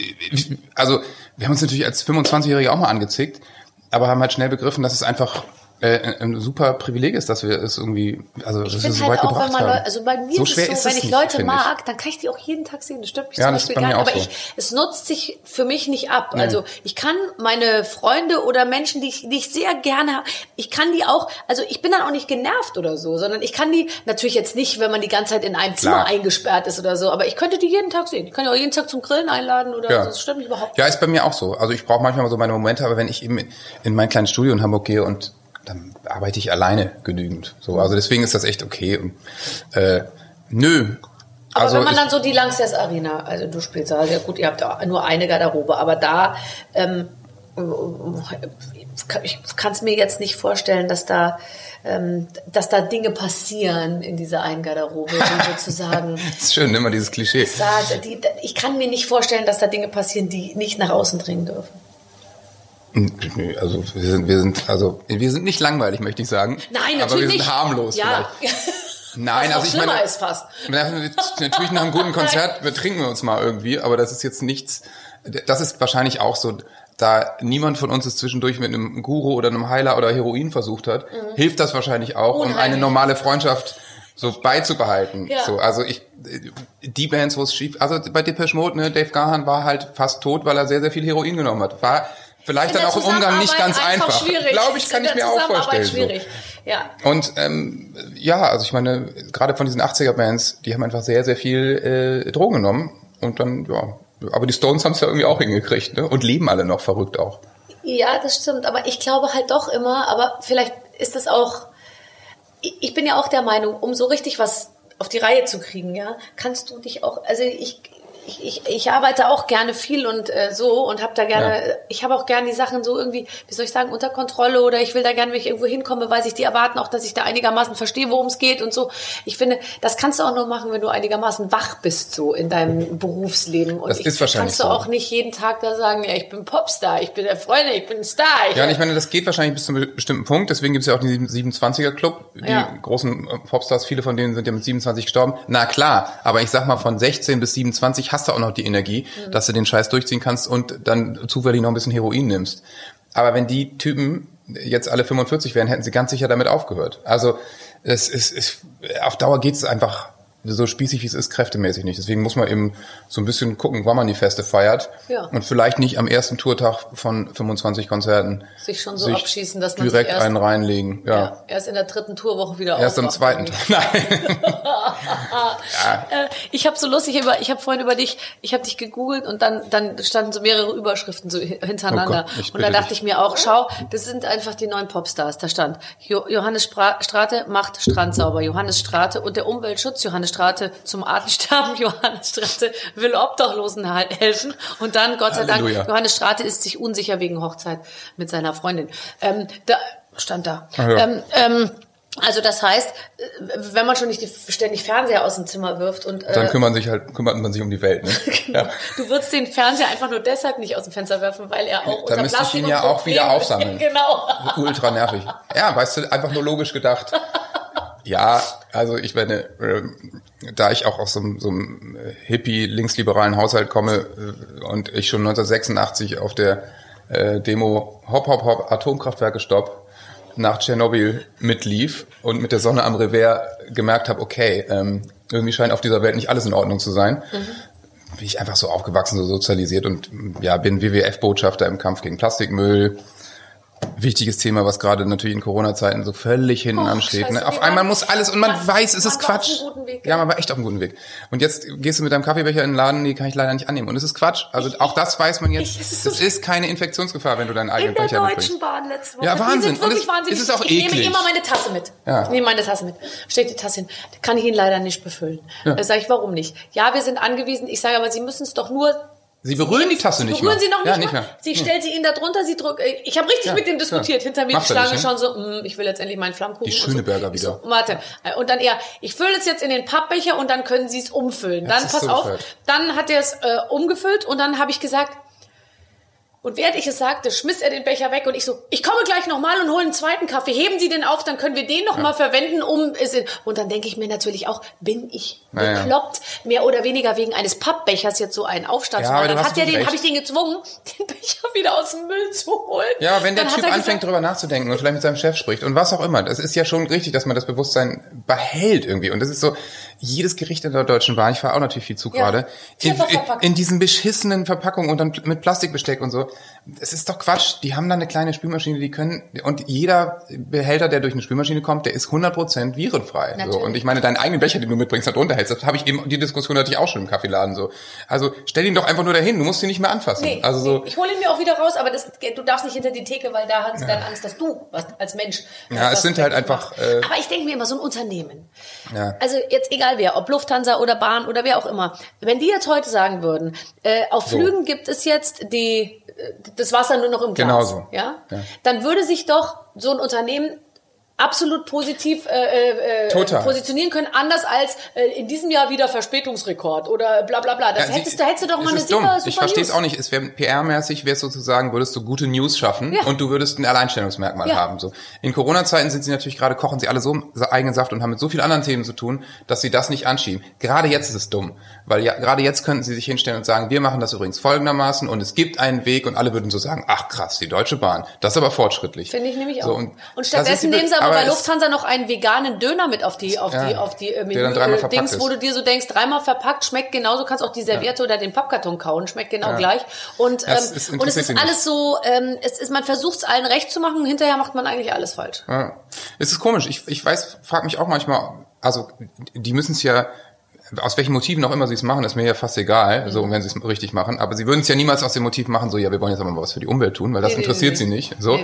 Speaker 4: also wir haben uns natürlich als 25-Jährige auch mal angezickt, aber haben halt schnell begriffen, dass es einfach äh, ein super Privileg ist, dass wir es irgendwie, also dass
Speaker 2: Ich
Speaker 4: wir es so weit
Speaker 2: halt auch,
Speaker 4: gebracht
Speaker 2: wenn
Speaker 4: haben.
Speaker 2: Leute, also bei mir
Speaker 4: so
Speaker 2: ist es so, wenn
Speaker 4: es
Speaker 2: ich
Speaker 4: nicht,
Speaker 2: Leute mag, dann kann ich die auch jeden Tag sehen. Das stört mich
Speaker 4: Ja,
Speaker 2: zum
Speaker 4: ist
Speaker 2: Beispiel
Speaker 4: bei
Speaker 2: gar nicht. Aber
Speaker 4: so.
Speaker 2: ich, es nutzt sich für mich nicht ab. Also ich kann meine Freunde oder Menschen, die ich, die ich sehr gerne habe, ich kann die auch, also ich bin dann auch nicht genervt oder so, sondern ich kann die natürlich jetzt nicht, wenn man die ganze Zeit in einem Zimmer
Speaker 4: Klar.
Speaker 2: eingesperrt ist oder so, aber ich könnte die jeden Tag sehen. Ich kann die auch jeden Tag zum Grillen einladen oder
Speaker 4: Ja.
Speaker 2: so. Das stört mich überhaupt
Speaker 4: Ja, ist bei mir auch so. Also ich brauche manchmal so meine Momente, aber wenn ich eben in mein kleines Studio in Hamburg gehe und dann arbeite ich alleine genügend. So, also deswegen ist das echt okay. Und, äh, nö.
Speaker 2: Aber
Speaker 4: also
Speaker 2: wenn man dann so die Lanxess Arena, also du spielst da, ja gut, ihr habt nur eine Garderobe, aber da, ähm, ich kann es mir jetzt nicht vorstellen, dass da, ähm, dass da Dinge passieren in dieser einen Garderobe, die sozusagen
Speaker 4: das ist schön, immer dieses Klischee.
Speaker 2: sagt, die, ich kann mir nicht vorstellen, dass da Dinge passieren, die nicht nach außen dringen dürfen.
Speaker 4: Also wir sind, wir sind, also wir sind nicht langweilig, möchte ich sagen.
Speaker 2: Nein,
Speaker 4: aber
Speaker 2: natürlich
Speaker 4: wir sind
Speaker 2: nicht.
Speaker 4: harmlos
Speaker 2: Ja.
Speaker 4: vielleicht. Nein,
Speaker 2: Was
Speaker 4: also ich meine,
Speaker 2: ist fast.
Speaker 4: natürlich nach einem guten Konzert betrinken wir uns mal irgendwie, aber das ist jetzt nichts. Das ist wahrscheinlich auch so, da niemand von uns es zwischendurch mit einem Guru oder einem Heiler oder Heroin versucht hat, hilft das wahrscheinlich auch, um eine
Speaker 2: Mhm. Unheimlich.
Speaker 4: normale Freundschaft so beizubehalten.
Speaker 2: Ja.
Speaker 4: So, also ich, die Bands, wo es schief, also bei Depeche Mode, ne, Dave Gahan war halt fast tot, weil er sehr, sehr viel Heroin genommen hat. War vielleicht dann auch im Umgang nicht ganz einfach.
Speaker 2: Schwierig.
Speaker 4: Glaube ich, kann ich mir auch vorstellen. So.
Speaker 2: Schwierig. Ja.
Speaker 4: Und ähm, ja, also ich meine, gerade von diesen 80er-Bands, die haben einfach sehr, sehr viel äh, Drogen genommen. Und dann, ja, aber die Stones haben es ja irgendwie auch hingekriegt, ne? Und leben alle noch verrückt auch.
Speaker 2: Ja, das stimmt. Aber ich glaube halt doch immer, aber vielleicht ist das auch, ich ich bin ja auch der Meinung, um so richtig was auf die Reihe zu kriegen, ja, kannst du dich auch, also ich, ich, ich, ich arbeite auch gerne viel und äh, so und habe da gerne,
Speaker 4: Ja.
Speaker 2: ich habe auch gerne die Sachen so irgendwie, wie soll ich sagen, unter Kontrolle oder ich will da gerne, wenn ich irgendwo hinkomme, weiß ich, die erwarten auch, dass ich da einigermaßen verstehe, worum es geht und so. Ich finde, das kannst du auch nur machen, wenn du einigermaßen wach bist so in deinem Berufsleben. Und
Speaker 4: Das
Speaker 2: ich,
Speaker 4: ist wahrscheinlich
Speaker 2: kannst du
Speaker 4: so.
Speaker 2: auch nicht jeden Tag da sagen, ja, ich bin Popstar, ich bin der Freunde, ich bin ein Star. Ich
Speaker 4: Ja, und ich meine, das geht wahrscheinlich bis zu einem bestimmten Punkt. Deswegen gibt es ja auch den 27er-Club. Die
Speaker 2: Ja.
Speaker 4: großen äh, Popstars, viele von denen sind ja mit 27 gestorben. Na klar, aber ich sag mal, von 16 bis 27 hast du auch noch die Energie,
Speaker 2: Mhm.
Speaker 4: dass du den Scheiß durchziehen kannst und dann zufällig noch ein bisschen Heroin nimmst. Aber wenn die Typen jetzt alle 45 wären, hätten sie ganz sicher damit aufgehört. Also es ist, auf Dauer geht es einfach so spießig wie es ist, kräftemäßig nicht. Deswegen muss man eben so ein bisschen gucken, wann man die Feste feiert.
Speaker 2: Ja.
Speaker 4: Und vielleicht nicht am ersten Tourtag von 25 Konzerten
Speaker 2: Sich schon so abschießen, dass man
Speaker 4: direkt
Speaker 2: sich erst-
Speaker 4: einen reinlegen. Ja.
Speaker 2: Ja, erst in der dritten Tourwoche wieder
Speaker 4: Erst am zweiten Tag. Nein.
Speaker 2: Äh, ich habe so lustig über, ich habe vorhin über dich, ich habe dich gegoogelt und dann dann standen so mehrere Überschriften so hi- hintereinander
Speaker 4: Oh Gott,
Speaker 2: und da dachte
Speaker 4: dich.
Speaker 2: ich mir auch, schau, das sind einfach die neuen Popstars. Da stand jo Johannes Strate macht Strand sauber, Johannes Strate und der Umweltschutz, Johannes Strate zum Artensterben, Johannes Strate will Obdachlosen hel- helfen und dann Gott sei
Speaker 4: Halleluja.
Speaker 2: Dank Johannes Strate ist sich unsicher wegen Hochzeit mit seiner Freundin. Ähm, da stand da.
Speaker 4: Ja.
Speaker 2: Ähm, ähm, also das heißt, äh, wenn man schon nicht ständig Fernseher aus dem Zimmer wirft und
Speaker 4: Dann
Speaker 2: äh,
Speaker 4: kümmern sich halt, kümmert man sich um die Welt. Ne? Ja.
Speaker 2: du würdest den Fernseher einfach nur deshalb nicht aus dem Fenster werfen, weil er auch
Speaker 4: Dann müsste ich ihn ja auch wieder aufsammeln.
Speaker 2: genau.
Speaker 4: Ultra nervig. Ja, weißt du, einfach nur logisch gedacht. Ja, also ich meine, ähm, da ich auch aus so, einem- so einem äh, hippie linksliberalen Haushalt komme äh, und ich schon 1986 auf der äh, Demo Hop Hop Hop Atomkraftwerke Stopp nach Tschernobyl mitlief und mit der Sonne am Revers gemerkt habe, okay, ähm, irgendwie scheint auf dieser Welt nicht alles in Ordnung zu sein. Bin ich einfach so aufgewachsen, so sozialisiert und ja, bin WWF-Botschafter im Kampf gegen Plastikmüll, wichtiges Thema, was gerade natürlich in Corona-Zeiten so völlig hinten
Speaker 2: Oh,
Speaker 4: ansteht.
Speaker 2: scheiße,
Speaker 4: Ne? Auf einmal muss alles und man weiß, es
Speaker 2: man
Speaker 4: ist
Speaker 2: war auf
Speaker 4: Quatsch.
Speaker 2: einem guten Weg,
Speaker 4: ja, man war echt auf einem guten Weg. Und jetzt gehst du mit deinem Kaffeebecher in den Laden, nee, kann ich leider nicht annehmen. Und es ist Quatsch. Also auch das weiß man jetzt.
Speaker 2: ich- es ist so-
Speaker 4: ist keine Infektionsgefahr, wenn du deinen eigenen
Speaker 2: In der
Speaker 4: Becher
Speaker 2: Deutschen
Speaker 4: mitbringst.
Speaker 2: Bahn letzte Woche.
Speaker 4: Ja, Wahnsinn.
Speaker 2: Die
Speaker 4: Und es-
Speaker 2: wahnsinnig.
Speaker 4: es ist auch
Speaker 2: ich nehme immer meine Tasse mit.
Speaker 4: Ja.
Speaker 2: Ich nehme meine Tasse mit. Steht die Tasse hin. Kann ich Ihnen leider nicht befüllen.
Speaker 4: Ja.
Speaker 2: Da sage ich, warum nicht? Ja, wir sind angewiesen. Ich sage aber, Sie müssen es doch nur
Speaker 4: Sie berühren die Tasse
Speaker 2: Sie
Speaker 4: nicht
Speaker 2: berühren
Speaker 4: mehr.
Speaker 2: sie noch nicht,
Speaker 4: ja, nicht mehr.
Speaker 2: Sie
Speaker 4: Hm.
Speaker 2: stellt sie ihnen da drunter, sie drückt. äh, Ich habe richtig
Speaker 4: Ja,
Speaker 2: mit dem diskutiert.
Speaker 4: ja.
Speaker 2: Hinter mir
Speaker 4: Macht
Speaker 2: die Schlange
Speaker 4: nicht, ne?
Speaker 2: schon so, mm, ich will jetzt endlich meinen Flammkuchen.
Speaker 4: Die Schöneberger
Speaker 2: so. Ich So,
Speaker 4: wieder.
Speaker 2: warte. Äh, Und dann eher, ich fülle es jetzt in den Pappbecher und dann können sie es umfüllen.
Speaker 4: Das
Speaker 2: dann pass
Speaker 4: so
Speaker 2: auf.
Speaker 4: bescheuert.
Speaker 2: Dann hat er es äh, umgefüllt und dann habe ich gesagt, und während ich es sagte, schmiss er den Becher weg und ich so, ich komme gleich nochmal und hole einen zweiten Kaffee. Heben Sie den auf, dann können wir den nochmal mal verwenden, um es in Und dann denke ich mir natürlich auch, bin ich
Speaker 4: Na ja.
Speaker 2: bekloppt, mehr oder weniger wegen eines Pappbechers jetzt so einen Aufstand
Speaker 4: Ja,
Speaker 2: zu machen. Dann hat
Speaker 4: natürlich
Speaker 2: den, habe ich den gezwungen, den Becher wieder aus dem Müll zu holen.
Speaker 4: Ja, wenn der Typ anfängt,
Speaker 2: gesagt,
Speaker 4: drüber nachzudenken und vielleicht mit seinem Chef spricht und was auch immer, das ist ja schon richtig, dass man das Bewusstsein behält irgendwie. Und das ist so, jedes Gericht in der Deutschen Bahn, ich fahre auch natürlich viel zu
Speaker 2: Ja,
Speaker 4: gerade, in, in, diesen beschissenen Verpackungen und dann mit Plastikbesteck und so. Es ist doch Quatsch. Die haben da eine kleine Spülmaschine, die können, und jeder Behälter, der durch eine Spülmaschine kommt, der ist 100% virenfrei. So. Und ich meine, deinen eigenen Becher, den du mitbringst, da drunter hältst, das habe ich eben, die Diskussion hatte ich auch schon im Kaffeeladen so. Also stell ihn doch einfach nur dahin, du musst ihn nicht mehr anfassen.
Speaker 2: Nee,
Speaker 4: also so,
Speaker 2: ich hole ihn mir auch wieder raus, aber das, du darfst nicht hinter die Theke, weil da hast du dann Angst, dass du was, als Mensch. äh,
Speaker 4: Ja, es
Speaker 2: was
Speaker 4: sind halt einfach, äh,
Speaker 2: aber ich denke mir immer, so ein Unternehmen.
Speaker 4: Ja.
Speaker 2: Also jetzt egal wer, ob Lufthansa oder Bahn oder wer auch immer. Wenn die jetzt heute sagen würden, äh, auf
Speaker 4: So.
Speaker 2: Flügen gibt es jetzt die, äh, das Wasser nur noch im Glas.
Speaker 4: Genau so.
Speaker 2: Ja?
Speaker 4: Ja.
Speaker 2: Dann würde sich doch so ein Unternehmen absolut positiv äh, äh,
Speaker 4: Total.
Speaker 2: positionieren können, anders als äh, in diesem Jahr wieder Verspätungsrekord oder bla bla bla. Das
Speaker 4: Ja,
Speaker 2: hättest,
Speaker 4: sie-
Speaker 2: da hättest du doch mal eine
Speaker 4: dumm.
Speaker 2: super,
Speaker 4: Ich verstehe es auch nicht. Es wäre PR-mäßig, wäre es sozusagen, würdest du gute News schaffen
Speaker 2: Ja.
Speaker 4: und du würdest ein Alleinstellungsmerkmal
Speaker 2: Ja.
Speaker 4: haben. So in Corona-Zeiten sind sie natürlich gerade kochen sie alle so eigenen Saft und haben mit so vielen anderen Themen zu tun, dass sie das nicht anschieben. Gerade jetzt ist es dumm, weil ja gerade jetzt könnten sie sich hinstellen und sagen, wir machen das übrigens folgendermaßen und es gibt einen Weg und alle würden so sagen, ach krass, die Deutsche Bahn, das ist aber fortschrittlich.
Speaker 2: Finde ich nämlich auch.
Speaker 4: So,
Speaker 2: und,
Speaker 4: und
Speaker 2: stattdessen nehmen sie aber,
Speaker 4: aber
Speaker 2: bei Lufthansa noch einen veganen Döner mit auf die auf
Speaker 4: Ja,
Speaker 2: die auf die äh,
Speaker 4: dann dreimal verpackt
Speaker 2: Menü-Dings, wo
Speaker 4: ist.
Speaker 2: du dir so denkst, dreimal verpackt, schmeckt genauso, kannst auch die Serviette oder den Pappkarton kauen, schmeckt genau gleich. Und ähm,
Speaker 4: ist-
Speaker 2: und es ist alles so, ähm, es ist man versucht es allen recht zu machen, hinterher macht man eigentlich alles falsch.
Speaker 4: Ja. Es ist komisch. Ich, ich weiß, frag mich auch manchmal, also die müssen es ja, aus welchen Motiven auch immer sie es machen, ist mir ja fast egal, so wenn sie es richtig machen. Aber sie würden es ja niemals aus dem Motiv machen, so ja, wir wollen jetzt aber mal was für die Umwelt tun, weil das
Speaker 2: Nee,
Speaker 4: interessiert
Speaker 2: nee,
Speaker 4: sie
Speaker 2: nee.
Speaker 4: nicht. So.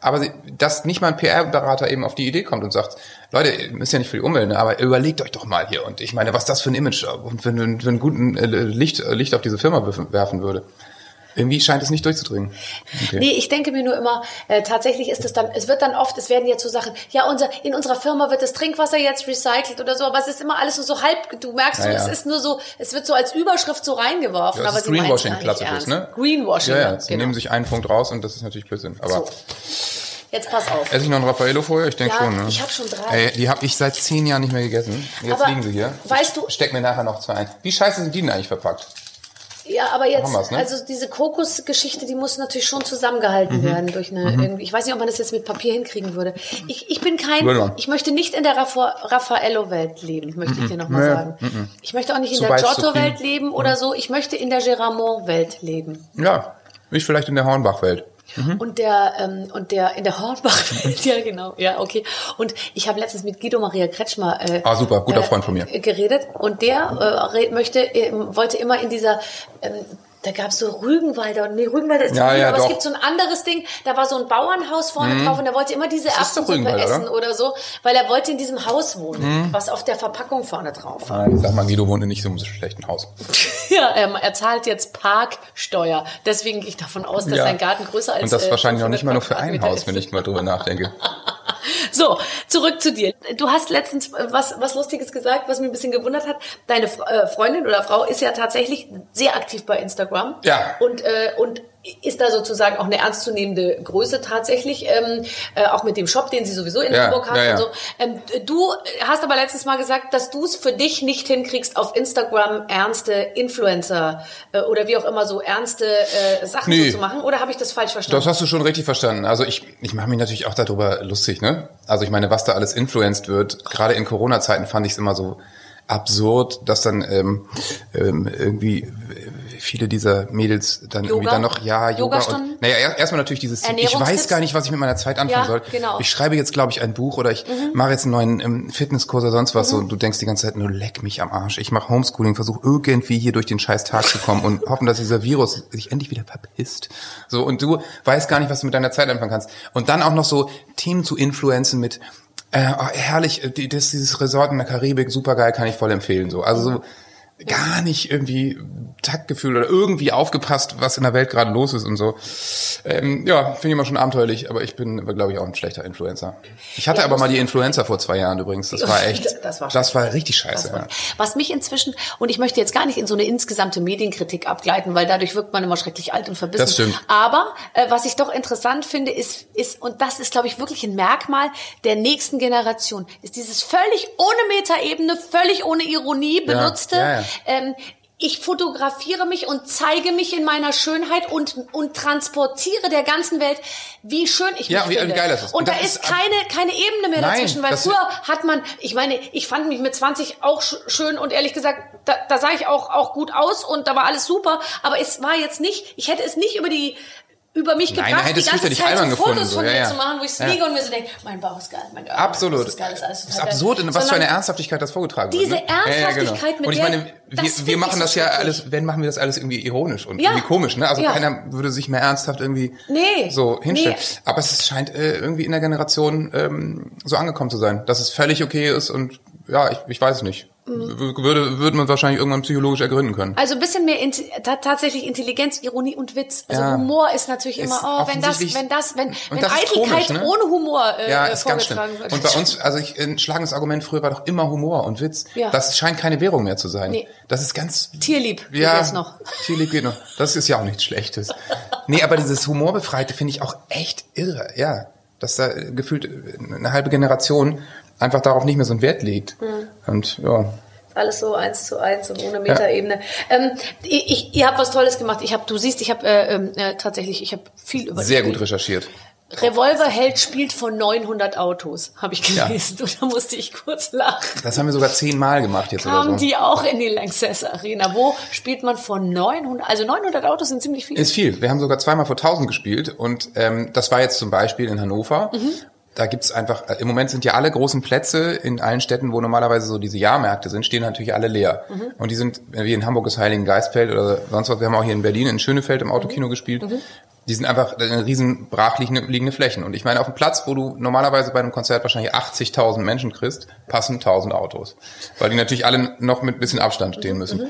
Speaker 4: Aber sie, dass nicht mal ein PR-Berater eben auf die Idee kommt und sagt, Leute, ist ja nicht für die Umwelt, ne, aber überlegt euch doch mal hier. Und ich meine, was das für ein Image und wenn wenn einen guten äh, Licht, äh, Licht auf diese Firma werfen würde. Irgendwie scheint es nicht durchzudringen. Okay.
Speaker 2: Nee, ich denke mir nur immer, äh, tatsächlich ist es dann, es wird dann oft, es werden jetzt so Sachen, ja, unser, in unserer Firma wird das Trinkwasser jetzt recycelt oder so, aber es ist immer alles so, so halb, du merkst so,
Speaker 4: Ja, ja.
Speaker 2: es ist nur so, es wird so als Überschrift so reingeworfen,
Speaker 4: Ja, das
Speaker 2: aber
Speaker 4: ist Greenwashing klassisches,
Speaker 2: ernst.
Speaker 4: ne?
Speaker 2: Greenwashing,
Speaker 4: Ja, ja, sie
Speaker 2: genau.
Speaker 4: nehmen sich einen Punkt raus und das ist natürlich Blödsinn. Aber
Speaker 2: So. Jetzt pass auf.
Speaker 4: esse ich noch ein Raffaello vorher? Ich denke
Speaker 2: Ja,
Speaker 4: schon, ne?
Speaker 2: ich hab schon drei.
Speaker 4: Ey, die habe ich seit zehn Jahren nicht mehr gegessen. Jetzt
Speaker 2: Aber
Speaker 4: liegen sie hier.
Speaker 2: weißt du-
Speaker 4: Ich steck mir nachher noch zwei ein. Wie scheiße sind die denn eigentlich verpackt?
Speaker 2: Ja, aber jetzt,
Speaker 4: ne?
Speaker 2: also diese Kokosgeschichte, die muss natürlich schon zusammengehalten
Speaker 4: Mhm.
Speaker 2: werden durch eine, irgendwie, ich weiß nicht, ob man das jetzt mit Papier hinkriegen würde. Ich, ich bin kein,
Speaker 4: Würde
Speaker 2: ich möchte nicht in der Raffa- Raffaello-Welt leben, möchte ich dir nochmal
Speaker 4: Nee,
Speaker 2: sagen. Ich möchte auch nicht in
Speaker 4: Zu
Speaker 2: der Giotto-Welt leben oder so. Ich möchte in der Geramont-Welt leben.
Speaker 4: Ja, ich vielleicht in der Hornbach-Welt.
Speaker 2: Und der, ähm, und der, in der Hornbach-Welt, ja genau, ja, okay. Und ich habe letztens mit Guido Maria Kretschmer äh,
Speaker 4: Ah, super, guter Freund von mir.
Speaker 2: geredet und der äh, möchte, ähm, wollte immer in dieser, ähm, da gab's so Rügenwalder, nee, Rügenwalder ist
Speaker 4: Ja,
Speaker 2: Rügen,
Speaker 4: ja,
Speaker 2: aber
Speaker 4: doch. Mhm.
Speaker 2: es gibt so ein anderes Ding, da war so ein Bauernhaus vorne drauf und er wollte immer diese Erbsensuppe essen
Speaker 4: oder?
Speaker 2: oder so, weil er wollte in diesem Haus wohnen,
Speaker 4: Mhm.
Speaker 2: was auf der Verpackung vorne drauf war.
Speaker 4: Nein, sag mal, Guido wohnt in nicht so einem schlechten Haus.
Speaker 2: Ja, er, er zahlt jetzt Parksteuer, deswegen gehe ich davon aus, dass
Speaker 4: Ja.
Speaker 2: sein Garten größer als
Speaker 4: Und das
Speaker 2: äh,
Speaker 4: wahrscheinlich auch
Speaker 2: 500
Speaker 4: nicht mal nur für ein Haus,
Speaker 2: ist.
Speaker 4: wenn ich mal drüber nachdenke.
Speaker 2: So, zurück zu dir. Du hast letztens was, was Lustiges gesagt, was mich ein bisschen gewundert hat. Deine äh, Freundin oder Frau ist ja tatsächlich sehr aktiv bei Instagram.
Speaker 4: Ja.
Speaker 2: Und, äh, und ist da sozusagen auch eine ernstzunehmende Größe tatsächlich, ähm, äh, auch mit dem Shop, den sie sowieso in
Speaker 4: Ja,
Speaker 2: Hamburg hat
Speaker 4: ja, ja.
Speaker 2: und so. Ähm, du hast aber letztens mal gesagt, dass du es für dich nicht hinkriegst, auf Instagram ernste Influencer äh, oder wie auch immer so ernste äh, Sachen
Speaker 4: Nee.
Speaker 2: so zu machen. Oder habe ich das falsch verstanden?
Speaker 4: Das hast du schon richtig verstanden. Also ich, ich mache mich natürlich auch darüber lustig, ne? Also ich meine, was da alles influenced wird, gerade in Corona-Zeiten fand ich es immer so absurd, dass dann ähm, ähm, irgendwie, viele dieser Mädels dann
Speaker 2: Yoga?
Speaker 4: irgendwie dann noch, ja, Yoga und, naja, er- erstmal natürlich dieses, ich weiß gar nicht, was ich mit meiner Zeit anfangen
Speaker 2: Ja,
Speaker 4: soll.
Speaker 2: genau.
Speaker 4: Ich schreibe jetzt, glaube ich, ein Buch oder ich mache jetzt einen neuen ähm, Fitnesskurs oder sonst was so, und du denkst die ganze Zeit nur, leck mich am Arsch. Ich mache Homeschooling, versuche irgendwie hier durch den scheiß Tag zu kommen und hoffen, dass dieser Virus sich endlich wieder verpisst. So, und du weißt gar nicht, was du mit deiner Zeit anfangen kannst. Und dann auch noch so Themen zu influenzen mit, äh, oh, herrlich, äh, die, das, dieses Resort in der Karibik, super geil, kann ich voll empfehlen. So, also so gar nicht irgendwie Taktgefühl oder irgendwie aufgepasst, was in der Welt gerade los ist und so. Ähm, ja, finde ich immer schon abenteuerlich, aber ich bin, glaube ich, auch ein schlechter Influencer. Ich hatte
Speaker 2: Ja,
Speaker 4: aber mal die Influencer vor zwei Jahren übrigens. Das war echt,
Speaker 2: Das war
Speaker 4: das war richtig scheiße.
Speaker 2: War-
Speaker 4: Ja.
Speaker 2: Was mich inzwischen, und ich möchte jetzt gar nicht in so eine insgesamte Medienkritik abgleiten, weil dadurch wirkt man immer schrecklich alt und verbissen.
Speaker 4: Das stimmt.
Speaker 2: Aber äh, was ich doch interessant finde, ist, ist, und das ist, glaube ich, wirklich ein Merkmal der nächsten Generation, ist dieses völlig ohne Metaebene, völlig ohne Ironie benutzte,
Speaker 4: ja, ja.
Speaker 2: Ähm, ich fotografiere mich und zeige mich in meiner Schönheit und, und transportiere der ganzen Welt, wie schön ich
Speaker 4: Ja,
Speaker 2: mich
Speaker 4: wie- wie
Speaker 2: finde.
Speaker 4: geil das ist.
Speaker 2: Und,
Speaker 4: Und
Speaker 2: da ist
Speaker 4: ist-
Speaker 2: keine, keine Ebene mehr
Speaker 4: Nein,
Speaker 2: dazwischen, weil früher hat man, ich meine, ich fand mich mit 20 auch sch schön und ehrlich gesagt, da, da sah ich auch, auch gut aus und da war alles super, aber es war jetzt nicht, ich hätte es nicht über die über mich
Speaker 4: Nein,
Speaker 2: gebracht, die ganze Zeit so
Speaker 4: gefunden,
Speaker 2: Fotos
Speaker 4: so,
Speaker 2: von
Speaker 4: ja,
Speaker 2: mir
Speaker 4: ja.
Speaker 2: zu machen, wo ich
Speaker 4: Ja.
Speaker 2: liege und mir so denke, mein Bauch ist geil, mein Bauch
Speaker 4: Absolut.
Speaker 2: Ist geil, ist alles
Speaker 4: Das ist
Speaker 2: total geil.
Speaker 4: absurd, in was für eine Ernsthaftigkeit das vorgetragen
Speaker 2: Diese
Speaker 4: wird. Ne?
Speaker 2: Ernsthaftigkeit, mit
Speaker 4: Und ich meine, wir, wir machen
Speaker 2: so
Speaker 4: das ja
Speaker 2: schrecklich.
Speaker 4: alles, wenn machen wir das alles irgendwie ironisch und
Speaker 2: Ja.
Speaker 4: irgendwie komisch, ne? Also
Speaker 2: Ja.
Speaker 4: keiner würde sich mehr ernsthaft irgendwie
Speaker 2: Nee.
Speaker 4: so hinstellen.
Speaker 2: Nee.
Speaker 4: Aber es scheint äh, irgendwie in der Generation ähm, so angekommen zu sein, dass es völlig okay ist und ja, ich, ich weiß nicht. Würde, würde man wahrscheinlich irgendwann psychologisch ergründen können.
Speaker 2: Also ein bisschen mehr ta tatsächlich Intelligenz, Ironie und Witz. Also
Speaker 4: Ja.
Speaker 2: Humor ist natürlich
Speaker 4: Ist
Speaker 2: immer, oh, wenn das, wenn das, wenn, wenn
Speaker 4: das
Speaker 2: Eitelkeit
Speaker 4: komisch, ne?
Speaker 2: ohne Humor äh,
Speaker 4: Ja, ist ganz schlimm.
Speaker 2: wird.
Speaker 4: Und bei uns, also ich, ein schlagendes Argument früher war doch immer Humor und Witz.
Speaker 2: Ja.
Speaker 4: Das scheint keine Währung mehr zu sein.
Speaker 2: Nee.
Speaker 4: Das ist ganz
Speaker 2: Tierlieb geht
Speaker 4: ja,
Speaker 2: jetzt noch.
Speaker 4: Tierlieb geht noch. Das ist ja auch nichts Schlechtes. Nee, aber dieses Humorbefreite finde ich auch echt irre. Ja, dass da gefühlt eine halbe Generation einfach darauf nicht mehr so einen Wert legt.
Speaker 2: Mhm.
Speaker 4: Und ja,
Speaker 2: Alles so eins zu eins und ohne Metaebene. Ähm, ich, ihr habt was Tolles gemacht. Ich habe, du siehst, ich habe äh, ähm, äh, tatsächlich, ich habe viel über
Speaker 4: sehr gut recherchiert.
Speaker 2: Revolverheld spielt von 900 Autos, habe ich
Speaker 4: Ja.
Speaker 2: gelesen. Und da musste ich kurz lachen.
Speaker 4: Das haben wir sogar zehnmal gemacht jetzt
Speaker 2: Kamen
Speaker 4: so.
Speaker 2: die auch in die Lanxess Arena? Wo spielt man von 900? Also 900 Autos sind ziemlich viele.
Speaker 4: Ist viel. Wir haben sogar zweimal vor 1000 gespielt und ähm, das war jetzt zum Beispiel in Hannover.
Speaker 2: Mhm.
Speaker 4: Da gibt's einfach, äh, im Moment sind ja alle großen Plätze in allen Städten, wo normalerweise so diese Jahrmärkte sind, stehen natürlich alle leer.
Speaker 2: Mhm.
Speaker 4: Und die sind, wie in Hamburg ist Heiligen Geistfeld oder sonst was, wir haben auch hier in Berlin in Schönefeld im
Speaker 2: Mhm.
Speaker 4: Autokino gespielt. Die sind einfach eine riesen brachliegende liegende Flächen. Und ich meine, auf dem Platz, wo du normalerweise bei einem Konzert wahrscheinlich 80.000 Menschen kriegst, passen 1000 Autos. Weil die natürlich alle noch mit ein bisschen Abstand stehen müssen.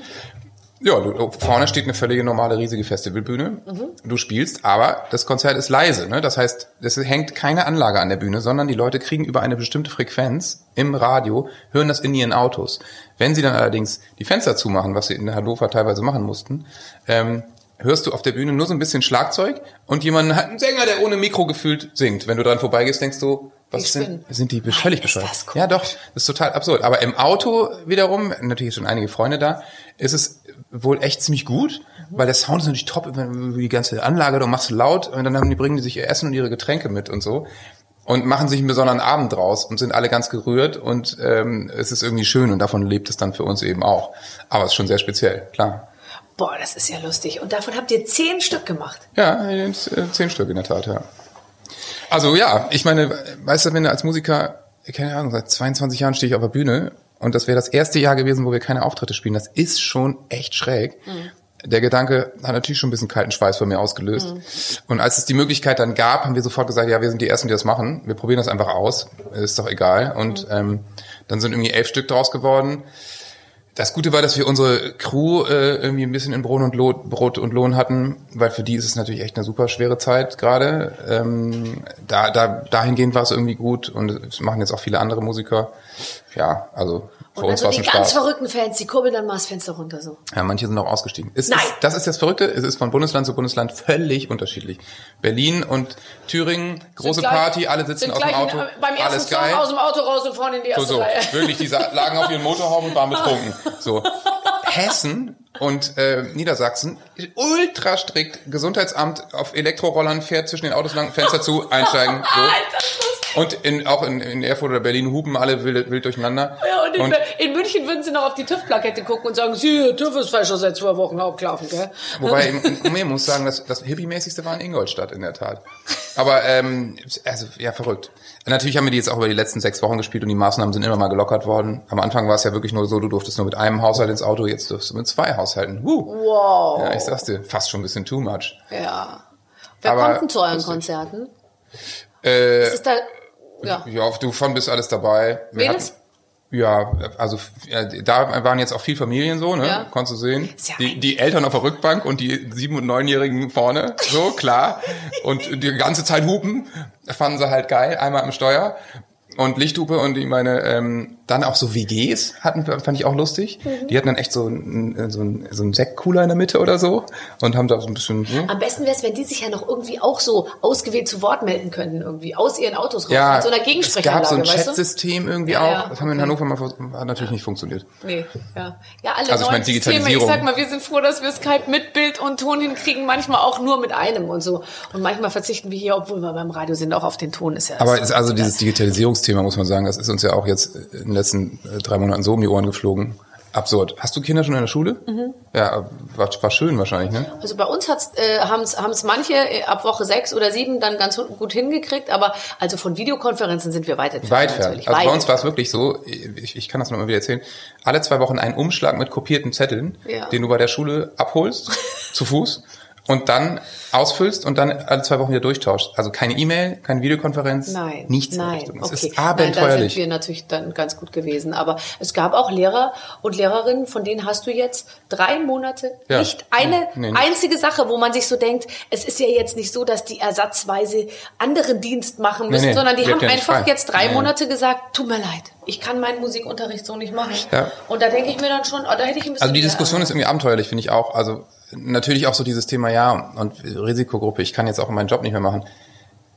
Speaker 4: Ja, du, vorne steht eine völlige normale riesige Festivalbühne. Du spielst, aber das Konzert ist leise. Ne? Das heißt, es hängt keine Anlage an der Bühne, sondern die Leute kriegen über eine bestimmte Frequenz im Radio, hören das in ihren Autos. Wenn sie dann allerdings die Fenster zumachen, was sie in Hannover teilweise machen mussten, ähm, hörst du auf der Bühne nur so ein bisschen Schlagzeug und jemanden hat einen Sänger, der ohne Mikro gefühlt singt. Wenn du dran vorbeigehst, denkst du, was
Speaker 2: Die
Speaker 4: sind, sind die völlig bescheuert? Ja, doch, das ist total absurd. Aber im Auto wiederum, natürlich schon einige Freunde da, ist es wohl echt ziemlich gut, weil der Sound ist natürlich top über über die ganze Anlage, du machst laut und dann haben die, bringen die sich ihr Essen und ihre Getränke mit und so und machen sich einen besonderen Abend draus und sind alle ganz gerührt und ähm, es ist irgendwie schön und davon lebt es dann für uns eben auch. Aber es ist schon sehr speziell, klar.
Speaker 2: Boah, das ist ja lustig. Und davon habt ihr zehn Stück gemacht.
Speaker 4: Ja, zehn Stück in der Tat, ja. Also ja, ich meine, weißt du, wenn du als Musiker, keine Ahnung, seit 22 Jahren stehe ich auf der Bühne und das wäre das erste Jahr gewesen, wo wir keine Auftritte spielen, das ist schon echt schräg. Der Gedanke hat natürlich schon ein bisschen kalten Schweiß von mir ausgelöst. Und als es die Möglichkeit dann gab, haben wir sofort gesagt, ja, wir sind die Ersten, die das machen. Wir probieren das einfach aus. Ist doch egal. Und ähm, dann sind irgendwie elf Stück draus geworden. Das Gute war, dass wir unsere Crew äh, irgendwie ein bisschen in Brot und, Lohn, Brot und Lohn hatten, weil für die ist es natürlich echt eine super schwere Zeit gerade. Ähm, da, da, dahingehend war es irgendwie gut und es machen jetzt auch viele andere Musiker. Ja, also für
Speaker 2: Und
Speaker 4: uns
Speaker 2: also
Speaker 4: war es
Speaker 2: die
Speaker 4: ein
Speaker 2: ganz
Speaker 4: Spaß.
Speaker 2: verrückten Fans, die kurbeln dann mal das Fenster runter so.
Speaker 4: Ja, manche sind auch ausgestiegen. Es
Speaker 2: Nein.
Speaker 4: Ist, das ist das Verrückte. Es ist von Bundesland zu Bundesland völlig unterschiedlich. Berlin und Thüringen, große
Speaker 2: gleich-
Speaker 4: Party, alle sitzen aus dem Auto,
Speaker 2: in- beim ersten
Speaker 4: alles
Speaker 2: Song
Speaker 4: geil.
Speaker 2: aus dem Auto raus und vorne in die
Speaker 4: So,
Speaker 2: erste
Speaker 4: so.
Speaker 2: Reihe.
Speaker 4: Wirklich, die lagen auf ihren Motorhauben und waren betrunken. So. Hessen und äh, Niedersachsen, ultra strikt, Gesundheitsamt auf Elektrorollern fährt zwischen den Autos lang, Fenster zu, einsteigen. So. Und in, auch in, in Erfurt oder Berlin hupen alle wild, wild durcheinander.
Speaker 2: Ja, und in, in München würden sie noch auf die TÜV-Plakette gucken und sagen, sie, TÜV ist falsch seit zwei Wochen abgelaufen, gell?
Speaker 4: Wobei, ich, ich muss sagen, das, das Hippie-mäßigste war in Ingolstadt, in der Tat. Aber, ähm, also, ja, verrückt. Natürlich haben wir die jetzt auch über die letzten sechs Wochen gespielt und die Maßnahmen sind immer mal gelockert worden. Am Anfang war es ja wirklich nur so, du durftest nur mit einem Haushalt ins Auto, jetzt durfst du mit zwei Haushalten. Woo.
Speaker 2: Wow.
Speaker 4: Ja, ich sag's dir, fast schon ein bisschen too much.
Speaker 2: Ja. Wer
Speaker 4: Aber
Speaker 2: kommt denn zu euren. Konzerten?
Speaker 4: Äh,
Speaker 2: Ist da, ja.
Speaker 4: ja, du von bist alles dabei.
Speaker 2: Mädels?
Speaker 4: Ja, also da waren jetzt auch viel Familien so, ne?
Speaker 2: Ja.
Speaker 4: Konntest du sehen.
Speaker 2: Ja
Speaker 4: Die, die Eltern auf der Rückbank und die sieben- und neunjährigen vorne, so klar. und die ganze Zeit hupen, fanden sie halt geil, einmal am Steuer. Und Lichthupe und ich meine, ähm, dann auch so WGs hatten, wir- fand ich auch lustig.
Speaker 2: Mhm.
Speaker 4: Die hatten dann echt so einen, so einen, so einen Sektkooler in der Mitte oder so und haben da so ein bisschen, hm?
Speaker 2: Am besten wäre es, wenn die sich ja noch irgendwie auch so ausgewählt zu Wort melden könnten, irgendwie aus ihren Autos raus,
Speaker 4: ja,
Speaker 2: mit so einer
Speaker 4: es
Speaker 2: Gegensprechanlage,
Speaker 4: gab so ein? Chatsystem irgendwie
Speaker 2: Ja,
Speaker 4: auch.
Speaker 2: ja,
Speaker 4: das haben wir in. Hannover mal hat natürlich nicht funktioniert.
Speaker 2: Nee, ja. Ja, alle
Speaker 4: Also ich meine,
Speaker 2: Systeme. Ich
Speaker 4: Digitalisierung.
Speaker 2: sag mal, wir sind froh, dass wir Skype mit Bild und Ton hinkriegen, manchmal auch nur mit einem und so. Und manchmal verzichten wir hier, obwohl wir beim Radio sind, auch auf den Ton. Ist ja
Speaker 4: Aber
Speaker 2: ist
Speaker 4: also dieses Digitalisierungsthema, muss man sagen, das ist uns ja auch jetzt in den letzten äh, drei Monaten so um die Ohren geflogen. Absurd. Hast du Kinder schon in der Schule?
Speaker 2: Mhm.
Speaker 4: Ja, war, war schön wahrscheinlich, ne?
Speaker 2: Also bei uns hat's, äh, haben es manche äh, ab Woche sechs oder sieben dann ganz gut hingekriegt, aber also von Videokonferenzen sind wir weit entfernt.
Speaker 4: Weit fern.
Speaker 2: natürlich.
Speaker 4: Also
Speaker 2: Weit
Speaker 4: bei uns war es
Speaker 2: entfernt.
Speaker 4: wirklich so, ich, ich kann das noch mal wieder erzählen, alle zwei Wochen einen Umschlag mit kopierten Zetteln,
Speaker 2: Ja.
Speaker 4: den du bei der Schule abholst, zu Fuß, und dann ausfüllst und dann alle zwei Wochen wieder durchtauscht. Also keine E-Mail, keine Videokonferenz,
Speaker 2: Nein,
Speaker 4: nichts in
Speaker 2: nein,
Speaker 4: Richtung. Es
Speaker 2: okay.
Speaker 4: ist
Speaker 2: Nein, da
Speaker 4: abenteuerlich.
Speaker 2: sind wir natürlich dann ganz gut gewesen. Aber es gab auch Lehrer und Lehrerinnen, von denen hast du jetzt drei Monate
Speaker 4: Ja.
Speaker 2: nicht eine
Speaker 4: Nee, nicht.
Speaker 2: einzige Sache, wo man sich so denkt, es ist ja jetzt nicht so, dass die ersatzweise anderen Dienst machen müssen,
Speaker 4: nee,
Speaker 2: sondern die haben einfach
Speaker 4: frei.
Speaker 2: jetzt drei. Monate gesagt, tut mir leid, ich kann meinen Musikunterricht so nicht machen.
Speaker 4: Ja.
Speaker 2: Und da denke ich mir dann schon, oh, da hätte ich ein bisschen
Speaker 4: Also die Diskussion ist irgendwie abenteuerlich, finde ich auch. Also natürlich auch so dieses Thema, ja, und Risikogruppe, ich kann jetzt auch meinen Job nicht mehr machen.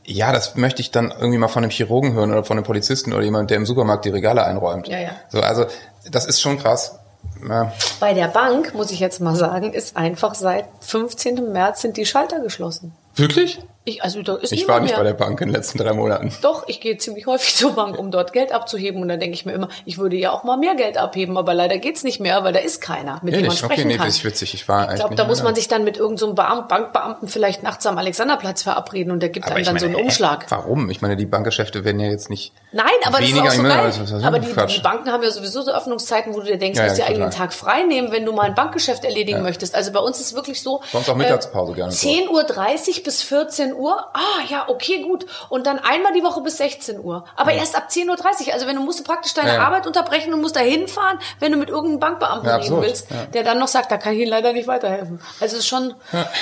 Speaker 4: Ja, das möchte ich dann irgendwie mal von einem Chirurgen hören oder von einem Polizisten oder jemand, der im Supermarkt die Regale einräumt.
Speaker 2: Ja, ja.
Speaker 4: So, also das ist schon krass. Ja.
Speaker 2: Bei der Bank, muss ich jetzt mal sagen, ist einfach seit 15. März sind die Schalter geschlossen.
Speaker 4: Wirklich?
Speaker 2: Ich, also da ist
Speaker 4: Ich war nicht
Speaker 2: mehr.
Speaker 4: bei der Bank in den letzten drei Monaten.
Speaker 2: Doch, ich gehe ziemlich häufig zur Bank, um dort Geld abzuheben. Und dann denke ich mir immer, ich würde ja auch mal mehr Geld abheben, aber leider geht's nicht mehr, weil da ist keiner, mit dem man
Speaker 4: Ehrlich?
Speaker 2: sprechen
Speaker 4: Okay, nee,
Speaker 2: kann.
Speaker 4: das ist witzig. Ich war
Speaker 2: ich glaube, da muss man sich dann mit irgendeinem so Bankbeamten vielleicht nachts am Alexanderplatz verabreden und der gibt
Speaker 4: aber
Speaker 2: einem dann
Speaker 4: meine,
Speaker 2: so einen
Speaker 4: hä?
Speaker 2: Umschlag.
Speaker 4: Warum? Ich meine, die Bankgeschäfte werden ja jetzt nicht
Speaker 2: Nein, aber
Speaker 4: weniger.
Speaker 2: das ist auch so
Speaker 4: meine,
Speaker 2: geil.
Speaker 4: was- was- was-
Speaker 2: aber die, die Banken haben ja sowieso so Öffnungszeiten, wo du dir denkst,
Speaker 4: Ja,
Speaker 2: du musst
Speaker 4: ja,
Speaker 2: dir eigentlich einen. Tag frei nehmen, wenn du mal ein Bankgeschäft erledigen möchtest. Also bei uns ist wirklich so.
Speaker 4: Bei uns auch Mittagspause gerne so.
Speaker 2: 10.30 Uhr bis 14 Uhr. Ah, ja, okay, gut. Und dann einmal die Woche bis 16 Uhr. Aber erst ab 10.30 Uhr. Also wenn du musst du praktisch deine
Speaker 4: Ja, ja.
Speaker 2: Arbeit unterbrechen und musst da hinfahren, wenn du mit irgendeinem Bankbeamten
Speaker 4: Ja,
Speaker 2: reden willst,
Speaker 4: Ja.
Speaker 2: der dann noch sagt, da kann ich Ihnen leider nicht weiterhelfen. Also es ist schon,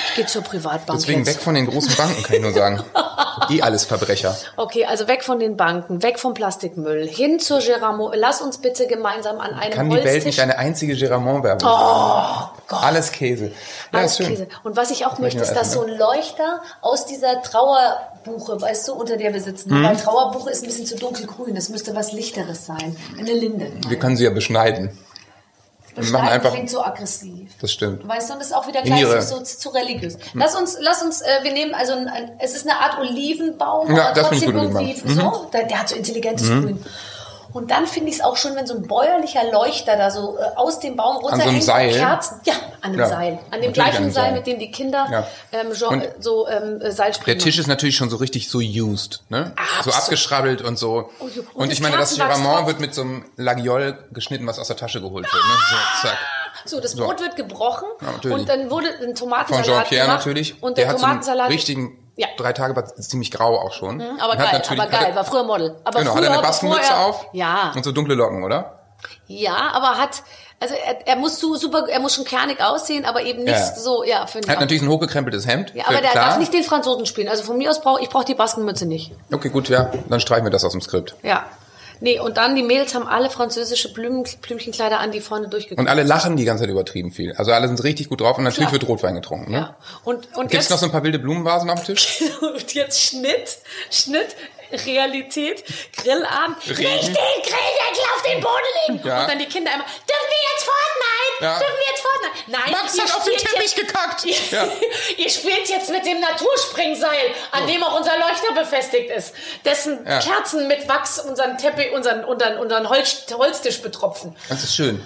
Speaker 2: ich gehe zur Privatbank
Speaker 4: Deswegen
Speaker 2: jetzt.
Speaker 4: weg von den großen Banken, kann ich nur sagen. eh alles Verbrecher.
Speaker 2: Okay, also weg von den Banken, weg vom Plastikmüll, hin zur Geramo. Lass uns bitte gemeinsam an einem
Speaker 4: Kann die
Speaker 2: Holztisch.
Speaker 4: Welt nicht eine einzige Geramont-Werbung Oh Gott. Alles Käse. Ja,
Speaker 2: Alles. Käse. Und was ich auch möchte, ist, dass so
Speaker 4: essen,
Speaker 2: ein Leuchter aus dieser Trauerbuche, weißt du, unter der wir sitzen.
Speaker 4: Hm?
Speaker 2: Weil Trauerbuche ist ein bisschen zu dunkelgrün. Das müsste was Lichteres sein. Eine Linde.
Speaker 4: Wir können sie ja beschneiden. Wir machen einfach,
Speaker 2: klingt so aggressiv.
Speaker 4: das stimmt.
Speaker 2: Weißt du, und das ist auch wieder gleich so, zu religiös. Lass uns, lass uns, äh, wir nehmen also, ein, ein, es ist eine Art Olivenbaum,
Speaker 4: Ja,
Speaker 2: aber
Speaker 4: das finde ich
Speaker 2: trotzdem
Speaker 4: gut,
Speaker 2: irgendwie so. Der, der hat so intelligentes Grün. Und dann finde ich es auch schon, wenn so ein bäuerlicher Leuchter da so äh, aus dem Baum
Speaker 4: so einem
Speaker 2: runterhängt.
Speaker 4: Seil?
Speaker 2: Kerzen. Ja, an dem
Speaker 4: Ja,
Speaker 2: Seil. An dem
Speaker 4: an
Speaker 2: gleichen
Speaker 4: dem
Speaker 2: Seil,
Speaker 4: Seil.
Speaker 2: mit dem die Kinder
Speaker 4: Ja.
Speaker 2: ähm, Jean, äh, so ähm, äh, Seilspringen
Speaker 4: Der Tisch ist natürlich schon so richtig so used, ne? So abgeschrabbelt und so.
Speaker 2: Und so- und
Speaker 4: Und ich meine, das
Speaker 2: drauf.
Speaker 4: wird mit so einem Lagiol geschnitten, was aus der Tasche geholt wird, ne? So, zack.
Speaker 2: So, das
Speaker 4: So.
Speaker 2: Brot wird gebrochen
Speaker 4: Ja,
Speaker 2: und dann wurde ein
Speaker 4: Von
Speaker 2: Tomatensalat
Speaker 4: Jean-Pierre
Speaker 2: gemacht.
Speaker 4: natürlich.
Speaker 2: Und
Speaker 4: der
Speaker 2: der
Speaker 4: hat so einen
Speaker 2: Tomatensalat.
Speaker 4: richtigen,
Speaker 2: Ja.
Speaker 4: drei Tage, war ziemlich grau auch schon.
Speaker 2: aber
Speaker 4: Und hat
Speaker 2: geil,
Speaker 4: natürlich-
Speaker 2: aber
Speaker 4: hat
Speaker 2: geil,
Speaker 4: er-
Speaker 2: war früher Model. Aber
Speaker 4: Genau,
Speaker 2: früher,
Speaker 4: hat er eine Bastenmütze
Speaker 2: er-
Speaker 4: auf?
Speaker 2: Ja,
Speaker 4: Und so dunkle Locken, oder?
Speaker 2: ja, aber hat, also er, er muss so super, er muss schon kernig aussehen, aber eben nicht
Speaker 4: Ja.
Speaker 2: so, ja, finde ich.
Speaker 4: Hat
Speaker 2: auch.
Speaker 4: natürlich ein hochgekrempeltes Hemd.
Speaker 2: Ja, aber der
Speaker 4: klar.
Speaker 2: darf nicht den Franzosen spielen. Also von mir aus brauche ich brauche die Baskenmütze nicht.
Speaker 4: Okay, gut, ja. Dann streichen wir das aus dem Skript.
Speaker 2: Ja. Nee, und dann die Mädels haben alle französische Blüm, Blümchenkleider an, die vorne durchgekommen
Speaker 4: Und alle lachen die ganze Zeit übertrieben viel. Also alle sind richtig gut drauf und natürlich
Speaker 2: Klar.
Speaker 4: wird Rotwein getrunken. Ne?
Speaker 2: Ja. Und, und
Speaker 4: Gibt's
Speaker 2: jetzt,
Speaker 4: noch so ein paar wilde Blumenvasen auf dem Tisch?
Speaker 2: und jetzt Schnitt, Schnitt Realität, Grillabend,
Speaker 4: Regen.
Speaker 2: nicht den Grilldeckel auf den Boden legen.
Speaker 4: Ja.
Speaker 2: Und dann die Kinder immer, dürfen wir jetzt Fortnite?
Speaker 4: Ja.
Speaker 2: Dürfen wir jetzt Fortnite? Nein,
Speaker 4: Max hat auf den Teppich
Speaker 2: jetzt,
Speaker 4: gekackt.
Speaker 2: Ihr,
Speaker 4: Ja.
Speaker 2: ihr spielt jetzt mit dem Naturspringseil, an dem auch unser Leuchter befestigt ist, dessen
Speaker 4: Ja.
Speaker 2: Kerzen mit Wachs unseren Teppich, unseren, unseren, unseren Holz, Holztisch betropfen.
Speaker 4: Das ist schön.